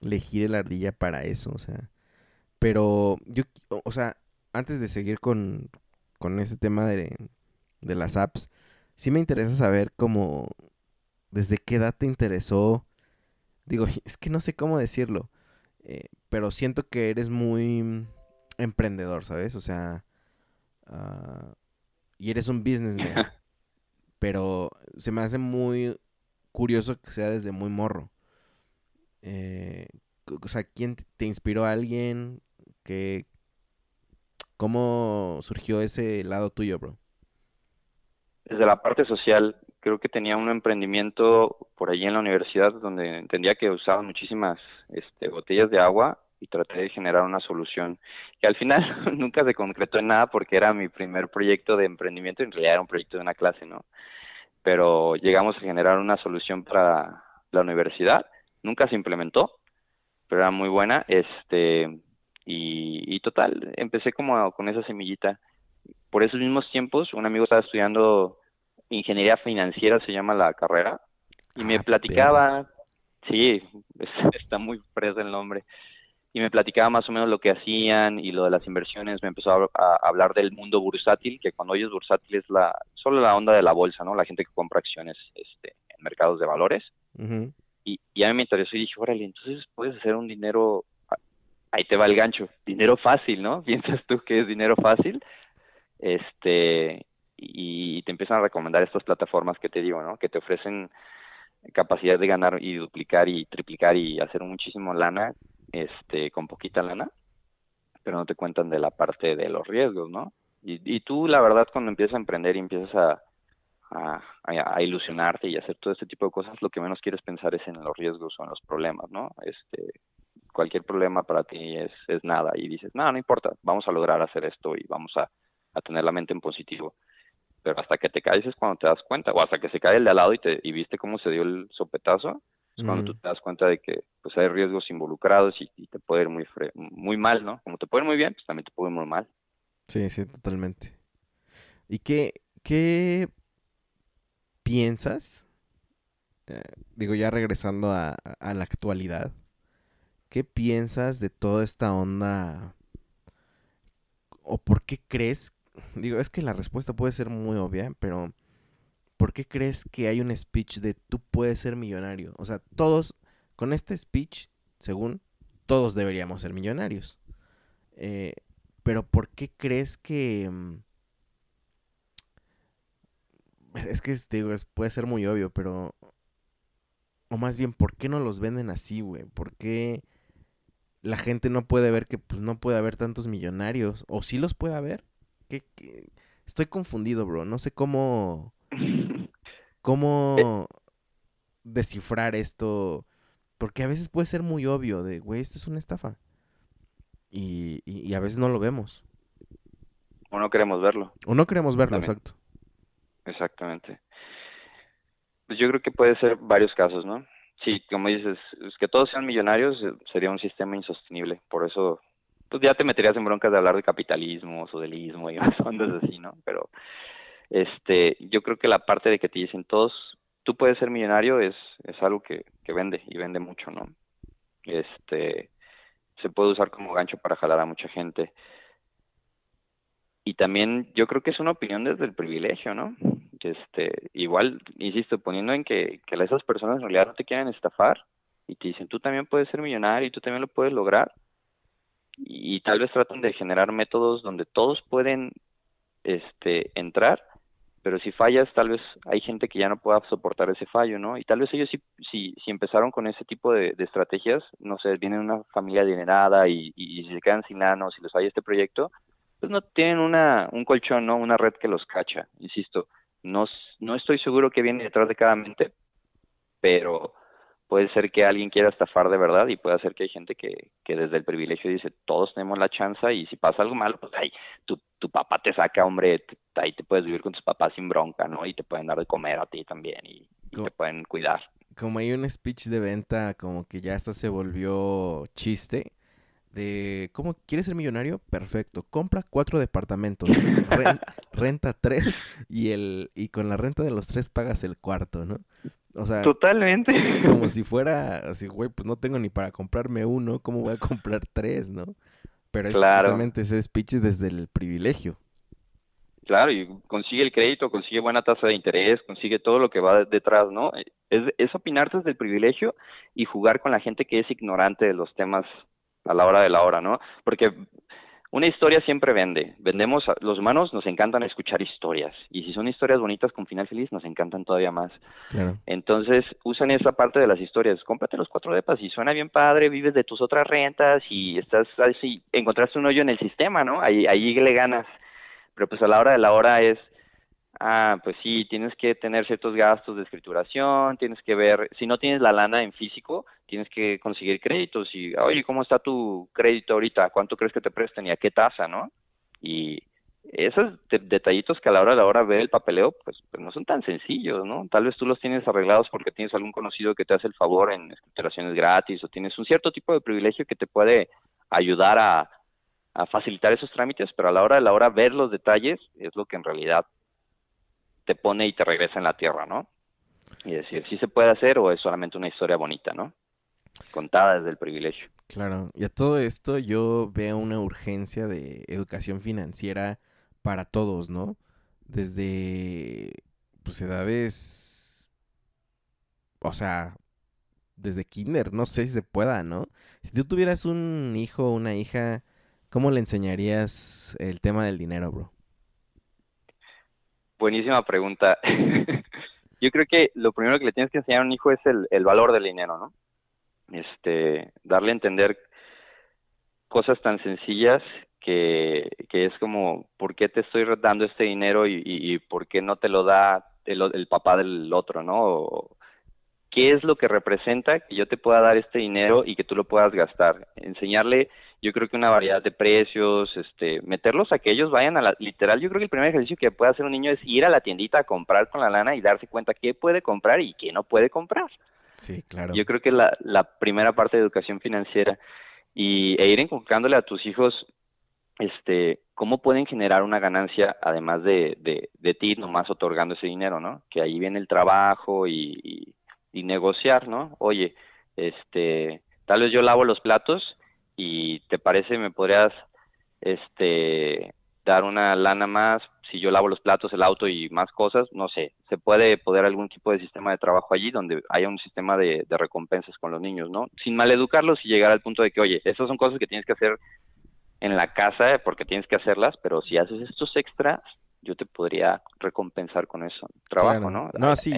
le gire la ardilla para eso, o sea. Pero yo, o sea, antes de seguir con, con ese tema de, de las apps, sí me interesa saber cómo, desde qué edad te interesó. Digo, es que no sé cómo decirlo, eh, pero siento que eres muy emprendedor, ¿sabes? O sea, uh, y eres un businessman. pero se me hace muy curioso que sea desde muy morro. Eh, o sea, ¿quién te inspiró a alguien? que ¿Cómo surgió ese lado tuyo, bro? Desde la parte social, creo que tenía un emprendimiento por allí en la universidad donde entendía que usaban muchísimas este, botellas de agua y traté de generar una solución que al final nunca se concretó en nada porque era mi primer proyecto de emprendimiento, en realidad era un proyecto de una clase, ¿no? Pero llegamos a generar una solución para la universidad nunca se implementó, pero era muy buena, este, y, total, empecé como con esa semillita. Por esos mismos tiempos, un amigo estaba estudiando ingeniería financiera, se llama la carrera, y me ah, platicaba, sí, está muy preso el nombre, y me platicaba más o menos lo que hacían y lo de las inversiones, me empezó a, hablar del mundo bursátil, que cuando oyes bursátil es la, solo la onda de la bolsa, ¿no? La gente que compra acciones este, en mercados de valores. Y, y, a mí me interesó y dije, órale, entonces puedes hacer un dinero, ahí te va el gancho, dinero fácil, ¿no? Piensas tú que es dinero fácil, este, y te empiezan a recomendar estas plataformas que te digo, ¿no? Que te ofrecen capacidad de ganar y duplicar y triplicar y hacer muchísimo lana, este, con poquita lana, pero no te cuentan de la parte de los riesgos, ¿no? Y, y tú, la verdad, cuando empiezas a emprender y empiezas a, a, ilusionarte y hacer todo este tipo de cosas, lo que menos quieres pensar es en los riesgos o en los problemas, ¿no? Este, cualquier problema para ti es, es nada y dices, no, no importa, vamos a lograr hacer esto y vamos a, tener la mente en positivo. Pero hasta que te caes es cuando te das cuenta, o hasta que se cae el de al lado y, te, y viste cómo se dio el sopetazo, es cuando tú te das cuenta de que pues hay riesgos involucrados y, te puede ir muy, muy mal, ¿no? Como te puede ir muy bien, pues también te puede ir muy mal. Sí, sí, totalmente. ¿Y qué, qué piensas, eh, digo ya regresando a, la actualidad, ¿qué piensas de toda esta onda? ¿O por qué crees? Digo, es que la respuesta puede ser muy obvia, pero ¿por qué crees que hay un speech de tú puedes ser millonario? O sea, todos, con este speech, según, todos deberíamos ser millonarios. Eh, pero ¿por qué crees que... Es que digo, puede ser muy obvio, pero. O más bien, ¿por qué no los venden así, güey? ¿Por qué la gente no puede ver que pues no puede haber tantos millonarios? ¿O sí los puede haber? ¿Qué, Estoy confundido, bro. No sé cómo. ¿Cómo descifrar esto? Porque a veces puede ser muy obvio de, güey, esto es una estafa. Y, y, a veces no lo vemos. O no queremos verlo. O no queremos verlo, exacto. Exactamente. Pues yo creo que puede ser varios casos, ¿no? Sí, como dices, es que todos sean millonarios eh, sería un sistema insostenible. Por eso, pues ya te meterías en broncas de hablar de capitalismo, socialismo y ondas así, ¿no? Pero este, yo creo que la parte de que te dicen todos, tú puedes ser millonario es, es algo que, que vende y vende mucho, ¿no? Este, se puede usar como gancho para jalar a mucha gente. Y también yo creo que es una opinión desde el privilegio, ¿no? Este, igual, insisto, poniendo en que, que esas personas en realidad no te quieren estafar y te dicen, tú también puedes ser millonario y tú también lo puedes lograr. Y, tal vez tratan de generar métodos donde todos pueden este, entrar pero si fallas, tal vez hay gente que ya no pueda soportar ese fallo, ¿no? Y tal vez ellos sí, si, si empezaron con ese tipo de, estrategias, no sé, vienen una familia adinerada y, y, se quedan sin lana o si les falla este proyecto, pues no tienen una, un colchón, ¿no? Una red que los cacha, insisto. No, no estoy seguro que viene detrás de cada mente, pero puede ser que alguien quiera estafar de verdad y puede ser que hay gente que, que desde el privilegio dice, todos tenemos la chance y si pasa algo malo, pues ahí tu, tu papá te saca, hombre, ahí te puedes vivir con tus papás sin bronca, ¿no? Y te pueden dar de comer a ti también y, te pueden cuidar. Como hay un speech de venta como que ya hasta se volvió chiste de cómo quieres ser millonario, perfecto, compra cuatro departamentos, renta tres y el y con la renta de los tres pagas el cuarto, ¿no? O sea, totalmente. Como si fuera así, güey, pues no tengo ni para comprarme uno, ¿cómo voy a comprar tres, no? Pero es justamente ese speech desde el privilegio. Claro, y consigue el crédito, consigue buena tasa de interés, consigue todo lo que va detrás, ¿no? Es, es opinar desde el privilegio y jugar con la gente que es ignorante de los temas a la hora de la hora, ¿no? Porque una historia siempre vende. Vendemos, los humanos nos encantan escuchar historias. Y si son historias bonitas con final feliz, nos encantan todavía más. Entonces, usan esa parte de las historias. Cómprate los cuatro depas y suena bien padre, vives de tus otras rentas y estás así, encontraste un hoyo en el sistema, ¿no? Ahí, ahí le ganas. Pero pues a la hora de la hora es Ah, pues sí, tienes que tener ciertos gastos de escrituración, tienes que ver, si no tienes la lana en físico, tienes que conseguir créditos y, oye, ¿cómo está tu crédito ahorita? ¿Cuánto crees que te presten y a qué tasa, no? Y esos detallitos que a la hora de la hora ver el papeleo, pues, pues, no son tan sencillos, ¿no? Tal vez tú los tienes arreglados porque tienes algún conocido que te hace el favor en escrituraciones gratis o tienes un cierto tipo de privilegio que te puede ayudar a, a facilitar esos trámites, pero a la hora de la hora ver los detalles es lo que en realidad te pone y te regresa en la tierra, ¿no? Y decir, si se puede hacer o es solamente una historia bonita, ¿no? Contada desde el privilegio. Claro, y a todo esto yo veo una urgencia de educación financiera para todos, ¿no? Desde, pues, edades, o sea, desde kinder, no sé si se pueda, ¿no? Si tú tuvieras un hijo o una hija, ¿cómo le enseñarías el tema del dinero, bro? Buenísima pregunta. Yo creo que lo primero que le tienes que enseñar a un hijo es el, valor del dinero, ¿no? Este, darle a entender cosas tan sencillas que, que es como, ¿por qué te estoy dando este dinero y, y, por qué no te lo da el, el papá del otro, ¿no? ¿Qué es lo que representa que yo te pueda dar este dinero y que tú lo puedas gastar? Enseñarle yo creo que una variedad de precios, este, meterlos a que ellos vayan a la, literal, yo creo que el primer ejercicio que puede hacer un niño es ir a la tiendita a comprar con la lana y darse cuenta qué puede comprar y qué no puede comprar. Sí, claro. Yo creo que la, la primera parte de educación financiera y, e ir inculcándole a tus hijos, este, cómo pueden generar una ganancia además de, de, de ti nomás otorgando ese dinero, ¿no? Que ahí viene el trabajo y, y, y negociar, ¿no? Oye, este, tal vez yo lavo los platos y te parece me podrías este dar una lana más si yo lavo los platos, el auto y más cosas, no sé, se puede poder algún tipo de sistema de trabajo allí donde haya un sistema de, recompensas con los niños, ¿no? Sin maleducarlos y llegar al punto de que, oye, esas son cosas que tienes que hacer en la casa porque tienes que hacerlas, pero si haces estos extras, yo te podría recompensar con eso. Trabajo, ¿no? No, sí.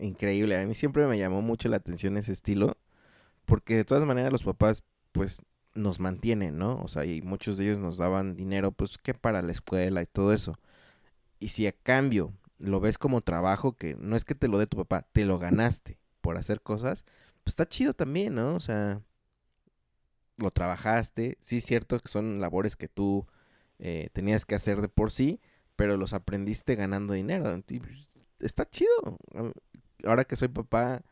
Increíble. A mí siempre me llamó mucho la atención ese estilo, porque de todas maneras los papás, pues, nos mantienen, ¿no? O sea, y muchos de ellos nos daban dinero, pues, que para la escuela y todo eso. Y si a cambio lo ves como trabajo, que no es que te lo dé tu papá, te lo ganaste por hacer cosas, pues está chido también, ¿no? O sea, lo trabajaste, sí es cierto que son labores que tú eh, tenías que hacer de por sí, pero los aprendiste ganando dinero. Pues, está chido. Ahora que soy papá,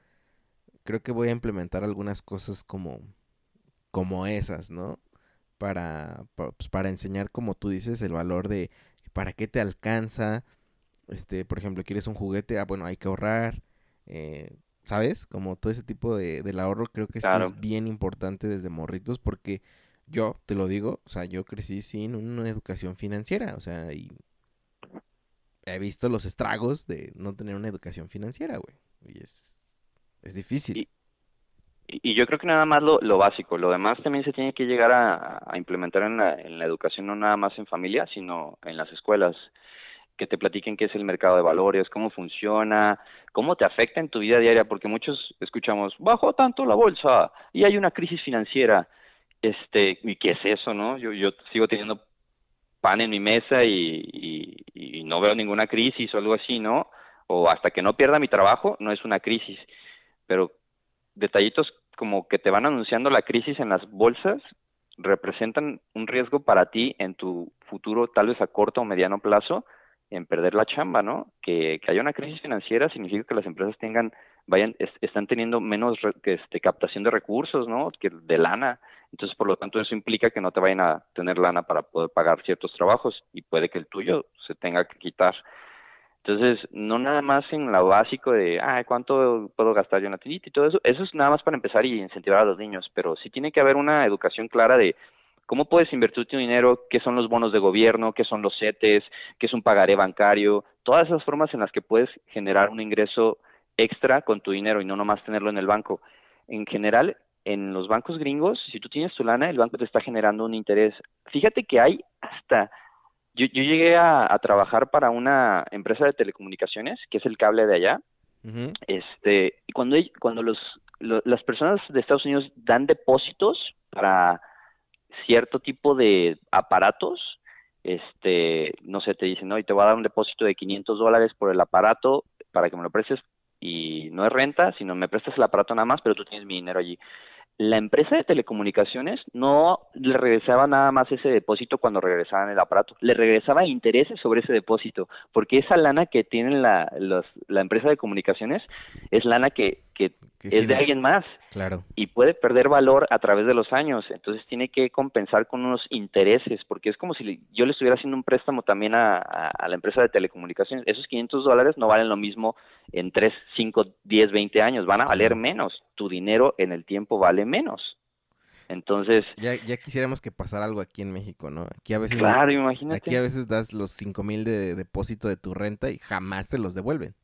creo que voy a implementar algunas cosas como, como esas, ¿no? Para, pues, para enseñar, como tú dices, el valor de para qué te alcanza. Este, por ejemplo, quieres un juguete, ah, bueno, hay que ahorrar. Eh, ¿Sabes? Como todo ese tipo de, del ahorro creo que sí es bien importante desde morritos porque yo, te lo digo, o sea, yo crecí sin una educación financiera, o sea, y he visto los estragos de no tener una educación financiera, güey. Y es, es difícil. Y, yo creo que nada más lo, lo, básico, lo demás también se tiene que llegar a, implementar en la, en la educación, no nada más en familia, sino en las escuelas que te platiquen qué es el mercado de valores, cómo funciona, cómo te afecta en tu vida diaria, porque muchos escuchamos, bajó tanto la bolsa y hay una crisis financiera. Este, ¿y qué es eso, no? Yo, yo sigo teniendo pan en mi mesa y, y, no veo ninguna crisis o algo así, ¿no? O hasta que no pierda mi trabajo, no es una crisis. Pero detallitos como que te van anunciando la crisis en las bolsas representan un riesgo para ti en tu futuro, tal vez a corto o mediano plazo, en perder la chamba, ¿no? Que, que haya una crisis financiera significa que las empresas tengan, vayan, están teniendo menos este, captación de recursos, ¿no? Que de lana. Entonces, por lo tanto, eso implica que no te vayan a tener lana para poder pagar ciertos trabajos y puede que el tuyo se tenga que quitar. Entonces, no nada más en lo básico de, ah, ¿cuánto puedo gastar yo en la y todo eso? Eso es nada más para empezar y incentivar a los niños, pero sí tiene que haber una educación clara de cómo puedes invertir tu dinero, qué son los bonos de gobierno, qué son los CETES, qué es un pagaré bancario, todas esas formas en las que puedes generar un ingreso extra con tu dinero y no nomás tenerlo en el banco. En general, en los bancos gringos, si tú tienes tu lana, el banco te está generando un interés. Fíjate que hay hasta... Yo, yo llegué a, trabajar para una empresa de telecomunicaciones, que es el cable de allá, este y cuando cuando los, las personas de Estados Unidos dan depósitos para cierto tipo de aparatos, este, no sé, te dicen, no, y te voy a dar un depósito de 500 dólares por el aparato para que me lo prestes y no es renta, sino me prestas el aparato nada más, pero tú tienes mi dinero allí la empresa de telecomunicaciones no le regresaba nada más ese depósito cuando regresaban el aparato, le regresaba intereses sobre ese depósito, porque esa lana que tiene la, la empresa de comunicaciones es lana que, que, es de alguien más. Claro. y puede perder valor a través de los años, entonces tiene que compensar con unos intereses, porque es como si yo le estuviera haciendo un préstamo también a, a, la empresa de telecomunicaciones, esos 500 dólares no valen lo mismo en 3, 5, 10, 20 años, van a valer menos, tu dinero en el tiempo vale menos. Entonces... Ya, ya quisiéramos que pasara algo aquí en México, ¿no? Aquí a veces... Claro, imagínate. Aquí a veces das los cinco mil de depósito de tu renta y jamás te los devuelven.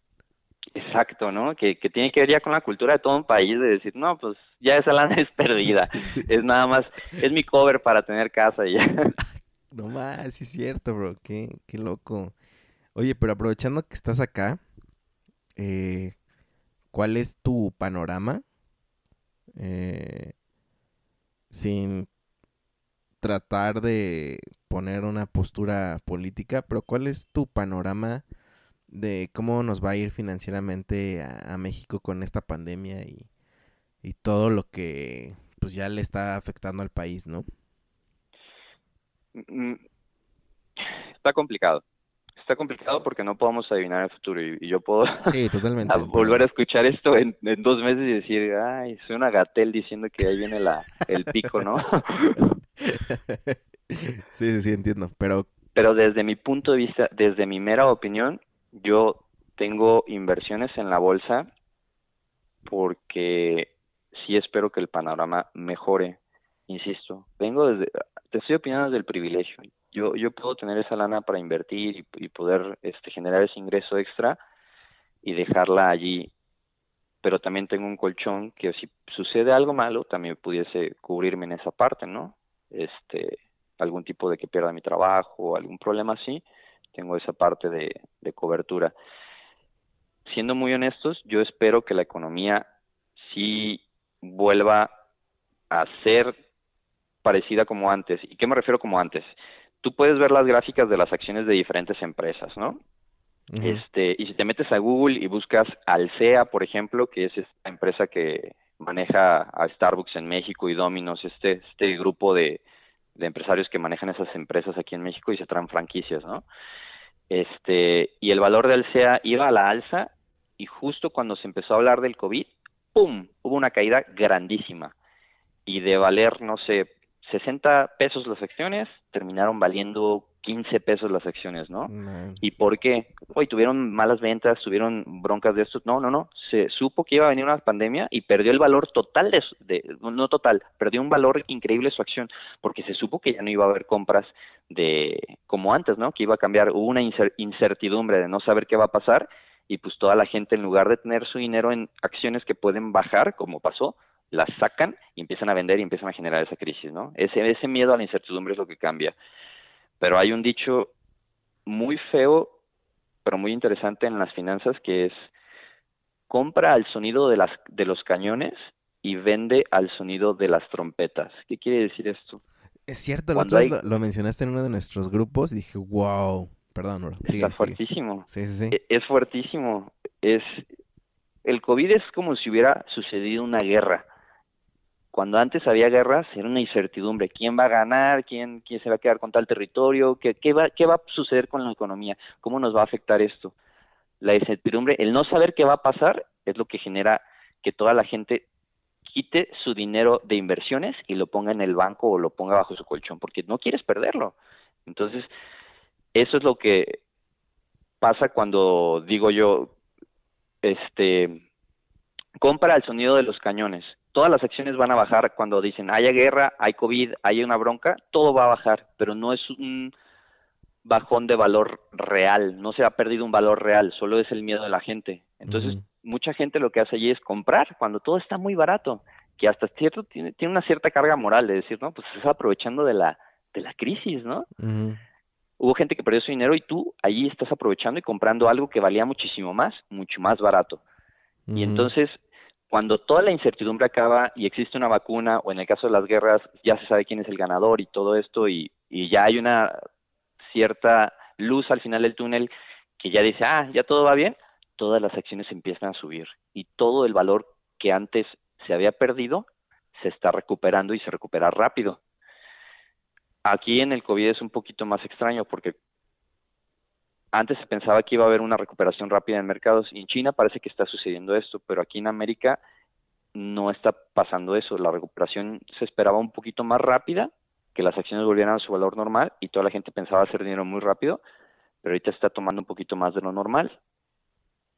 Exacto, ¿no? Que, que tiene que ver ya con la cultura de todo un país de decir, no, pues ya esa lana es perdida. Es nada más, es mi cover para tener casa y ya. No más, sí es cierto, bro. Qué, qué loco. Oye, pero aprovechando que estás acá, eh, ¿cuál es tu panorama? Eh, sin tratar de poner una postura política, pero ¿cuál es tu panorama de cómo nos va a ir financieramente a, México con esta pandemia y, y, todo lo que pues ya le está afectando al país, ¿no? Mm, está complicado está complicado porque no podemos adivinar el futuro y, yo puedo volver a escuchar esto en, dos meses y decir, ay, soy una gatel diciendo que ahí viene la, el pico, ¿no? sí, sí, sí, entiendo, pero... Pero desde mi punto de vista, desde mi mera opinión, yo tengo inversiones en la bolsa porque sí espero que el panorama mejore. Insisto, vengo desde, te estoy opinando desde el privilegio yo, yo puedo tener esa lana para invertir y, poder este, generar ese ingreso extra y dejarla allí. Pero también tengo un colchón que si sucede algo malo, también pudiese cubrirme en esa parte, ¿no? Este, algún tipo de que pierda mi trabajo, algún problema así, tengo esa parte de, de cobertura. Siendo muy honestos, yo espero que la economía sí vuelva a ser parecida como antes. ¿Y qué me refiero como antes? tú puedes ver las gráficas de las acciones de diferentes empresas, ¿no? Este, y si te metes a Google y buscas Alsea, por ejemplo, que es esta empresa que maneja a Starbucks en México y Domino's, este, este grupo de, de empresarios que manejan esas empresas aquí en México y se traen franquicias, ¿no? Este, y el valor de Alsea iba a la alza y justo cuando se empezó a hablar del COVID, ¡pum! Hubo una caída grandísima. Y de valer, no sé, 60 pesos las acciones, terminaron valiendo 15 pesos las acciones, ¿no? ¿Y por qué? Hoy tuvieron malas ventas, tuvieron broncas de esto. No, no, no. Se supo que iba a venir una pandemia y perdió el valor total de, de, no total, perdió un valor increíble su acción porque se supo que ya no iba a haber compras de como antes, ¿no? Que iba a cambiar, hubo una incertidumbre de no saber qué va a pasar y pues toda la gente en lugar de tener su dinero en acciones que pueden bajar, como pasó, las sacan y empiezan a vender y empiezan a generar esa crisis, ¿no? Ese, ese miedo a la incertidumbre es lo que cambia. Pero hay un dicho muy feo, pero muy interesante en las finanzas que es compra al sonido de, las, de los cañones y vende al sonido de las trompetas. ¿Qué quiere decir esto? Es cierto, lo, lo, mencionaste en uno de nuestros grupos y dije, wow, perdón, bro. Está fuertísimo. Sí, sí, sí. E, es fuertísimo. Es, el COVID es como si hubiera sucedido una guerra cuando antes había guerras era una incertidumbre, quién va a ganar, quién, quién se va a quedar con tal territorio, qué, qué, va, qué va a suceder con la economía, cómo nos va a afectar esto. La incertidumbre, el no saber qué va a pasar es lo que genera que toda la gente quite su dinero de inversiones y lo ponga en el banco o lo ponga bajo su colchón, porque no quieres perderlo. Entonces, eso es lo que pasa cuando digo yo, este, compra el sonido de los cañones todas las acciones van a bajar cuando dicen haya guerra, hay COVID, hay una bronca, todo va a bajar, pero no es un bajón de valor real, no se ha perdido un valor real, solo es el miedo de la gente. Entonces, mucha gente lo que hace allí es comprar cuando todo está muy barato, que hasta cierto tiene, tiene una cierta carga moral de decir, no, pues estás aprovechando de la, de la crisis, ¿no? Hubo gente que perdió su dinero y tú allí estás aprovechando y comprando algo que valía muchísimo más, mucho más barato. Y entonces cuando toda la incertidumbre acaba y existe una vacuna, o en el caso de las guerras, ya se sabe quién es el ganador y todo esto, y, ya hay una cierta luz al final del túnel que ya dice, ah, ya todo va bien, todas las acciones empiezan a subir y todo el valor que antes se había perdido se está recuperando y se recupera rápido. Aquí en el COVID es un poquito más extraño porque antes se pensaba que iba a haber una recuperación rápida en mercados y en China parece que está sucediendo esto, pero aquí en América no está pasando eso. La recuperación se esperaba un poquito más rápida, que las acciones volvieran a su valor normal y toda la gente pensaba hacer dinero muy rápido, pero ahorita está tomando un poquito más de lo normal.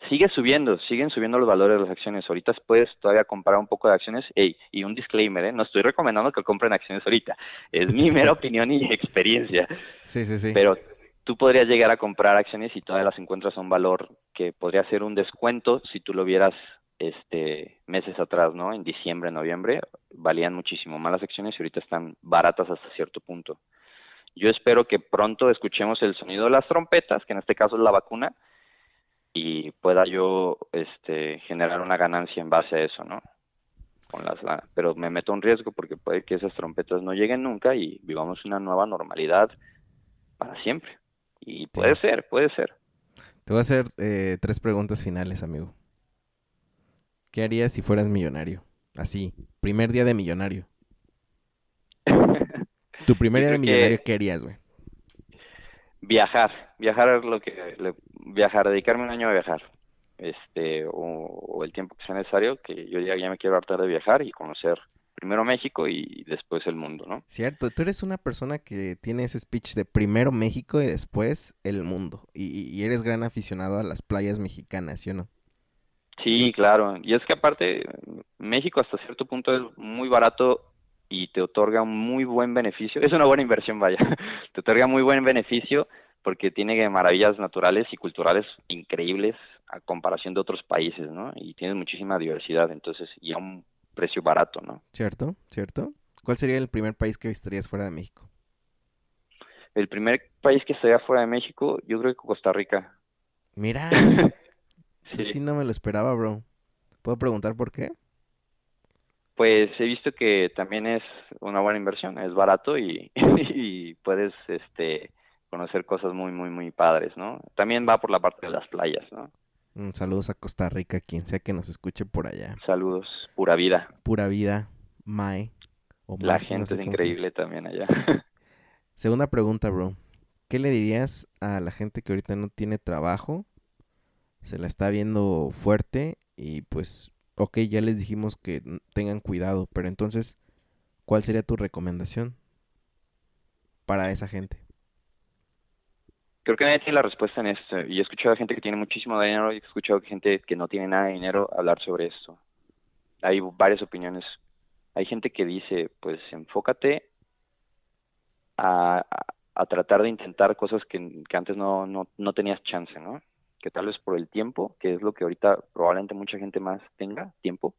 Sigue subiendo, siguen subiendo los valores de las acciones. Ahorita puedes todavía comprar un poco de acciones. y un disclaimer, ¿eh? no estoy recomendando que compren acciones ahorita. Es mi mera opinión y experiencia. Sí, sí, sí. Pero tú podrías llegar a comprar acciones y todas las encuentras a un valor que podría ser un descuento si tú lo vieras este meses atrás, ¿no? En diciembre, noviembre, valían muchísimo más las acciones y ahorita están baratas hasta cierto punto. Yo espero que pronto escuchemos el sonido de las trompetas, que en este caso es la vacuna, y pueda yo este, generar una ganancia en base a eso, ¿no? Pero me meto un riesgo porque puede que esas trompetas no lleguen nunca y vivamos una nueva normalidad para siempre. Y puede ser, puede ser. Te voy a hacer eh, tres preguntas finales, amigo. ¿Qué harías si fueras millonario? Así, primer día de millonario. tu primer día de millonario, ¿qué harías, güey? Viajar, viajar es lo que, viajar, dedicarme un año a viajar, este, o, o, el tiempo que sea necesario, que yo ya, ya me quiero hartar de viajar y conocer primero México y después el mundo, ¿no? Cierto, tú eres una persona que tiene ese speech de primero México y después el mundo. Y, eres gran aficionado a las playas mexicanas, ¿sí o no? Sí, claro. Y es que aparte, México hasta cierto punto es muy barato y te otorga un muy buen beneficio. Es una buena inversión, vaya. te otorga muy buen beneficio porque tiene maravillas naturales y culturales increíbles a comparación de otros países, ¿no? Y tiene muchísima diversidad, entonces, y a un precio barato, ¿no? Cierto, cierto. ¿Cuál sería el primer país que visitarías fuera de México? El primer país que estaría fuera de México, yo creo que Costa Rica. Mira, sí. sí no me lo esperaba, bro. ¿Puedo preguntar por qué? Pues he visto que también es una buena inversión, es barato y, y puedes este conocer cosas muy, muy, muy padres, ¿no? También va por la parte de las playas, ¿no? Mm, saludos a Costa Rica, quien sea que nos escuche por allá. Saludos, pura vida. Pura vida, Mae. O la gente es increíble también allá. Segunda pregunta, bro. ¿Qué le dirías a la gente que ahorita no tiene trabajo? Se la está viendo fuerte y pues, ok, ya les dijimos que tengan cuidado, pero entonces, ¿cuál sería tu recomendación para esa gente? Creo que nadie tiene la respuesta en esto. Y he escuchado a gente que tiene muchísimo dinero y he escuchado a gente que no tiene nada de dinero hablar sobre esto. Hay varias opiniones. Hay gente que dice, pues enfócate a, a, tratar de intentar cosas que, antes no, no, no tenías chance, ¿no? Que tal vez por el tiempo, que es lo que ahorita probablemente mucha gente más tenga, tiempo,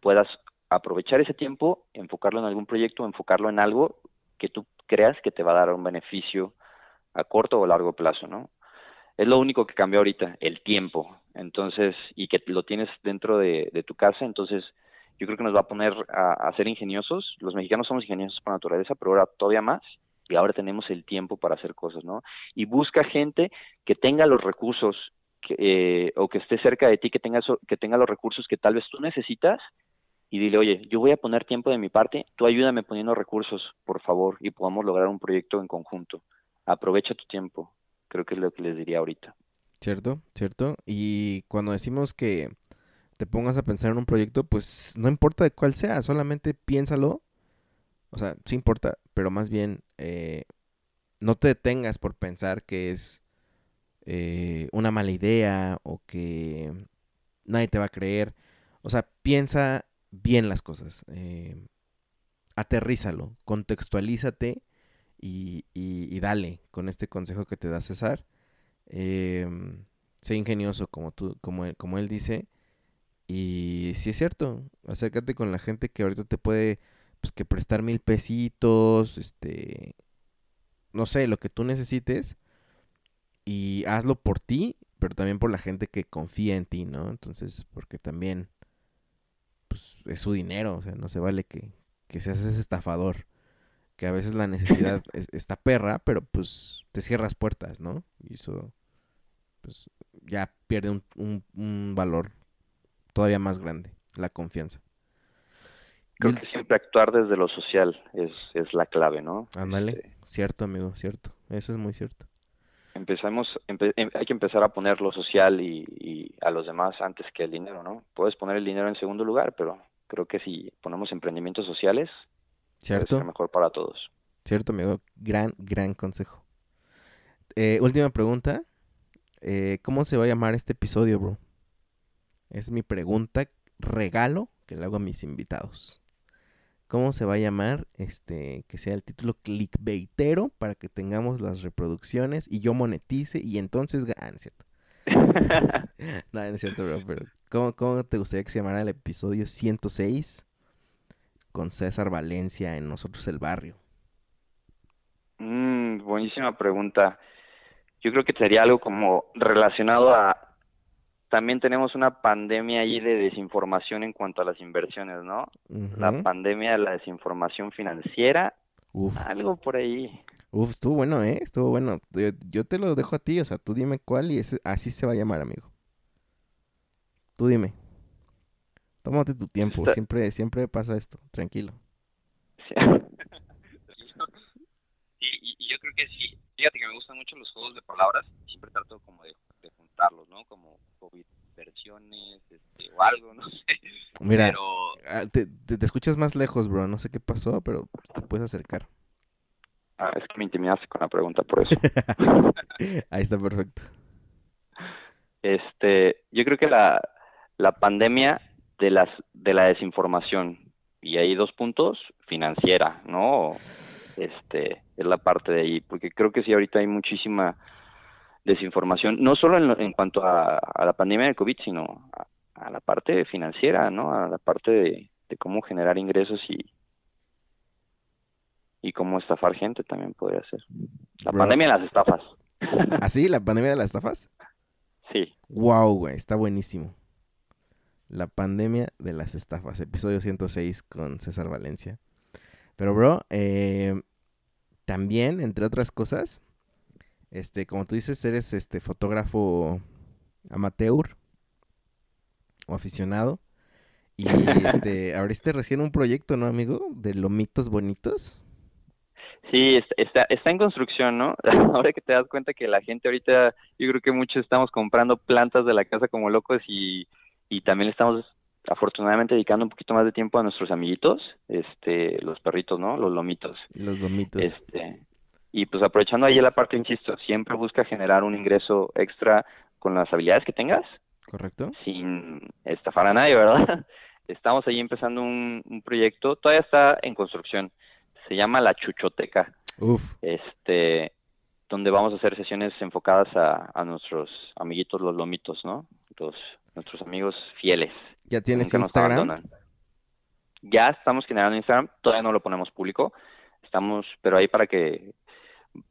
puedas aprovechar ese tiempo, enfocarlo en algún proyecto, enfocarlo en algo que tú creas que te va a dar un beneficio a corto o largo plazo, ¿no? Es lo único que cambió ahorita, el tiempo. Entonces, y que lo tienes dentro de, tu casa, entonces yo creo que nos va a poner a, ser ingeniosos. Los mexicanos somos ingeniosos por naturaleza, pero ahora todavía más. Y ahora tenemos el tiempo para hacer cosas, ¿no? Y busca gente que tenga los recursos eh, o que esté cerca de ti, que tenga, que tenga los recursos que tal vez tú necesitas y dile, oye, yo voy a poner tiempo de mi parte, tú ayúdame poniendo recursos, por favor, y podamos lograr un proyecto en conjunto aprovecha tu tiempo. Creo que es lo que les diría ahorita. Cierto, cierto. Y cuando decimos que te pongas a pensar en un proyecto, pues no importa de cuál sea, solamente piénsalo. O sea, sí importa, pero más bien eh, no te detengas por pensar que es eh, una mala idea o que nadie te va a creer. O sea, piensa bien las cosas. Eh, aterrízalo, contextualízate y, dale con este consejo que te da César. Em, sé ingenioso como, tú, como, él, como él dice. Y si es cierto, acércate con la gente que ahorita te puede pues, que prestar mil pesitos, este, no sé, lo que tú necesites. Y hazlo por ti, pero también por la gente que confía en ti, ¿no? Entonces, porque también pues, es su dinero, o sea, no se vale que, que seas ese estafador que a veces la necesidad está perra, pero pues te cierras puertas, ¿no? Y eso pues ya pierde un, un, valor todavía más grande, la confianza. Creo que siempre actuar desde lo social es, es la clave, ¿no? Ándale, este cierto amigo, cierto, eso es muy cierto. Empezamos, em, hay que empezar a poner lo social y, y a los demás antes que el dinero, ¿no? Puedes poner el dinero en segundo lugar, pero creo que si ponemos emprendimientos sociales, ¿Cierto? mejor para todos. Cierto, amigo. Gran, gran consejo. Eh, última pregunta. Eh, ¿Cómo se va a llamar este episodio, bro? Es mi pregunta, regalo que le hago a mis invitados. ¿Cómo se va a llamar? Este, que sea el título clickbaitero para que tengamos las reproducciones y yo monetice y entonces gane, ¿cierto? no, no es cierto, bro, pero ¿cómo, ¿cómo te gustaría que se llamara el episodio 106? Con César Valencia en Nosotros el Barrio? Mm, buenísima pregunta. Yo creo que sería algo como relacionado a... También tenemos una pandemia ahí de desinformación en cuanto a las inversiones, ¿no? La pandemia de la desinformación financiera. Algo por ahí. Uf, estuvo bueno, ¿eh? Estuvo bueno. Yo, te lo dejo a ti, o sea, tú dime cuál y ese, así se va a llamar, amigo. Tú dime. Tómate tu tiempo, siempre, siempre pasa esto, tranquilo. Sí. y, yo creo que sí, fíjate que me gustan mucho los juegos de palabras, siempre trato como de, juntarlos, ¿no? Como COVID versiones, este, o algo, no sé. Mira, ah, te, te, escuchas más lejos, bro, no sé qué pasó, pero te puedes acercar. Ah, es que me intimidaste con la pregunta, por eso. Ahí está perfecto. Este, yo creo que la, la pandemia de, las, de la desinformación. Y hay dos puntos, financiera, ¿no? Este, es la parte de ahí, porque creo que sí, ahorita hay muchísima desinformación, no solo en, en cuanto a, la pandemia del COVID, sino a, la parte financiera, ¿no? A la parte de, cómo generar ingresos y, y cómo estafar gente también podría ser. La pandemia de las estafas. ¿Ah, sí? ¿La pandemia de las estafas? Sí. Wow, güey, está buenísimo. La pandemia de las estafas, episodio 106 con César Valencia. Pero, bro, eh, también, entre otras cosas, este, como tú dices, eres este fotógrafo amateur o aficionado. Y este, abriste recién un proyecto, ¿no, amigo? De lomitos bonitos. Sí, está, está en construcción, ¿no? Ahora que te das cuenta que la gente ahorita, yo creo que muchos estamos comprando plantas de la casa como locos y, y también le estamos afortunadamente dedicando un poquito más de tiempo a nuestros amiguitos, este, los perritos, ¿no? Los lomitos. Los lomitos. Este, y pues aprovechando ahí la parte, insisto, siempre busca generar un ingreso extra con las habilidades que tengas. Correcto. Sin estafar a nadie, ¿verdad? Estamos ahí empezando un, un proyecto, todavía está en construcción se llama La Chuchoteca. Uf. Este, donde vamos a hacer sesiones enfocadas a, nuestros amiguitos los lomitos, ¿no? Los, nuestros amigos fieles. ¿Ya tienes Instagram? Ya estamos generando Instagram, todavía no lo ponemos público. Estamos, pero ahí para que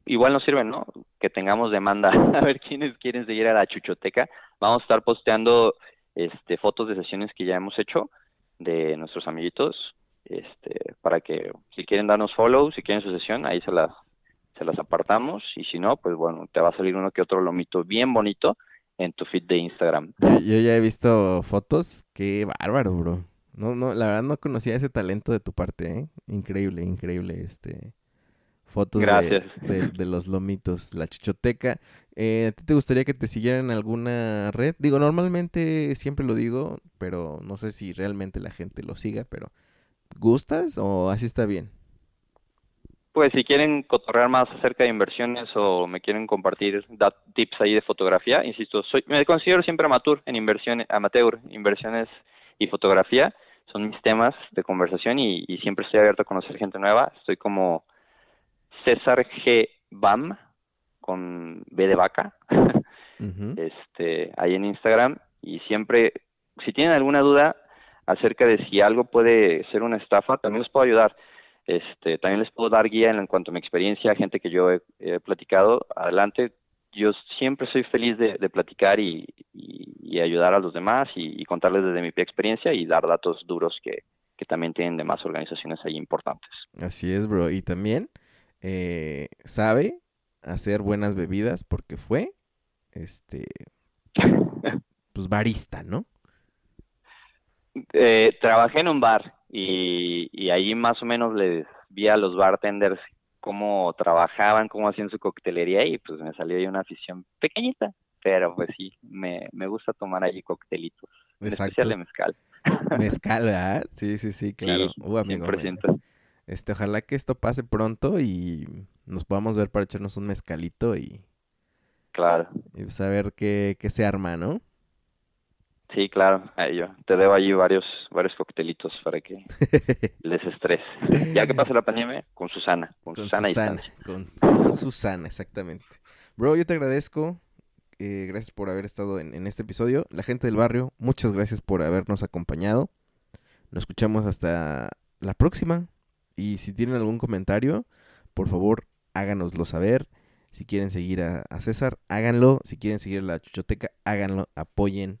igual nos sirve, ¿no? Que tengamos demanda, a ver quiénes quieren seguir a la chuchoteca. Vamos a estar posteando este fotos de sesiones que ya hemos hecho de nuestros amiguitos este, para que si quieren darnos follow, si quieren su sesión, ahí se las, se las apartamos y si no, pues bueno, te va a salir uno que otro lomito bien bonito en tu feed de Instagram. Yo, ya he visto fotos, qué bárbaro, bro. No, no, la verdad no conocía ese talento de tu parte, ¿eh? Increíble, increíble, este fotos De, de, los lomitos, la chichoteca. Eh, ¿A ti te gustaría que te siguieran en alguna red? Digo, normalmente siempre lo digo, pero no sé si realmente la gente lo siga, pero ¿Gustas o así está bien? Pues si quieren cotorrear más acerca de inversiones o me quieren compartir tips ahí de fotografía, insisto, soy, me considero siempre amateur en inversiones, amateur, inversiones y fotografía son mis temas de conversación y, siempre estoy abierto a conocer gente nueva. Estoy como César G. Bam con B de vaca, este, ahí en Instagram y siempre, si tienen alguna duda, acerca de si algo puede ser una estafa, también les puedo ayudar. Este, también les puedo dar guía en cuanto a mi experiencia, gente que yo he, platicado. Adelante, yo siempre soy feliz de, platicar y, ayudar a los demás y, contarles desde mi experiencia y dar datos duros que, también tienen demás organizaciones ahí importantes. Así es, bro. Y también eh, sabe hacer buenas bebidas porque fue, este, pues barista, ¿no? Eh, trabajé en un bar y, y ahí más o menos les vi a los bartenders cómo trabajaban, cómo hacían su coctelería y pues me salió ahí una afición pequeñita, pero pues sí, me, me gusta tomar ahí coctelitos, especial de mezcal. Mezcal, ¿verdad? Sí, sí, sí, claro. uh, amigo, Este, ojalá que esto pase pronto y nos podamos ver para echarnos un mezcalito y... Claro. Y saber pues, qué, qué se arma, ¿no? Sí, claro, yo te debo allí varios varios coctelitos para que les estrés. Ya que pase la pandemia, con Susana, con, Susana, con, Susana, exactamente. Bro, yo te agradezco, eh, gracias por haber estado en, en, este episodio. La gente del barrio, muchas gracias por habernos acompañado. Nos escuchamos hasta la próxima. Y si tienen algún comentario, por favor, háganoslo saber. Si quieren seguir a, a César, háganlo. Si quieren seguir a la Chuchoteca, háganlo. Apoyen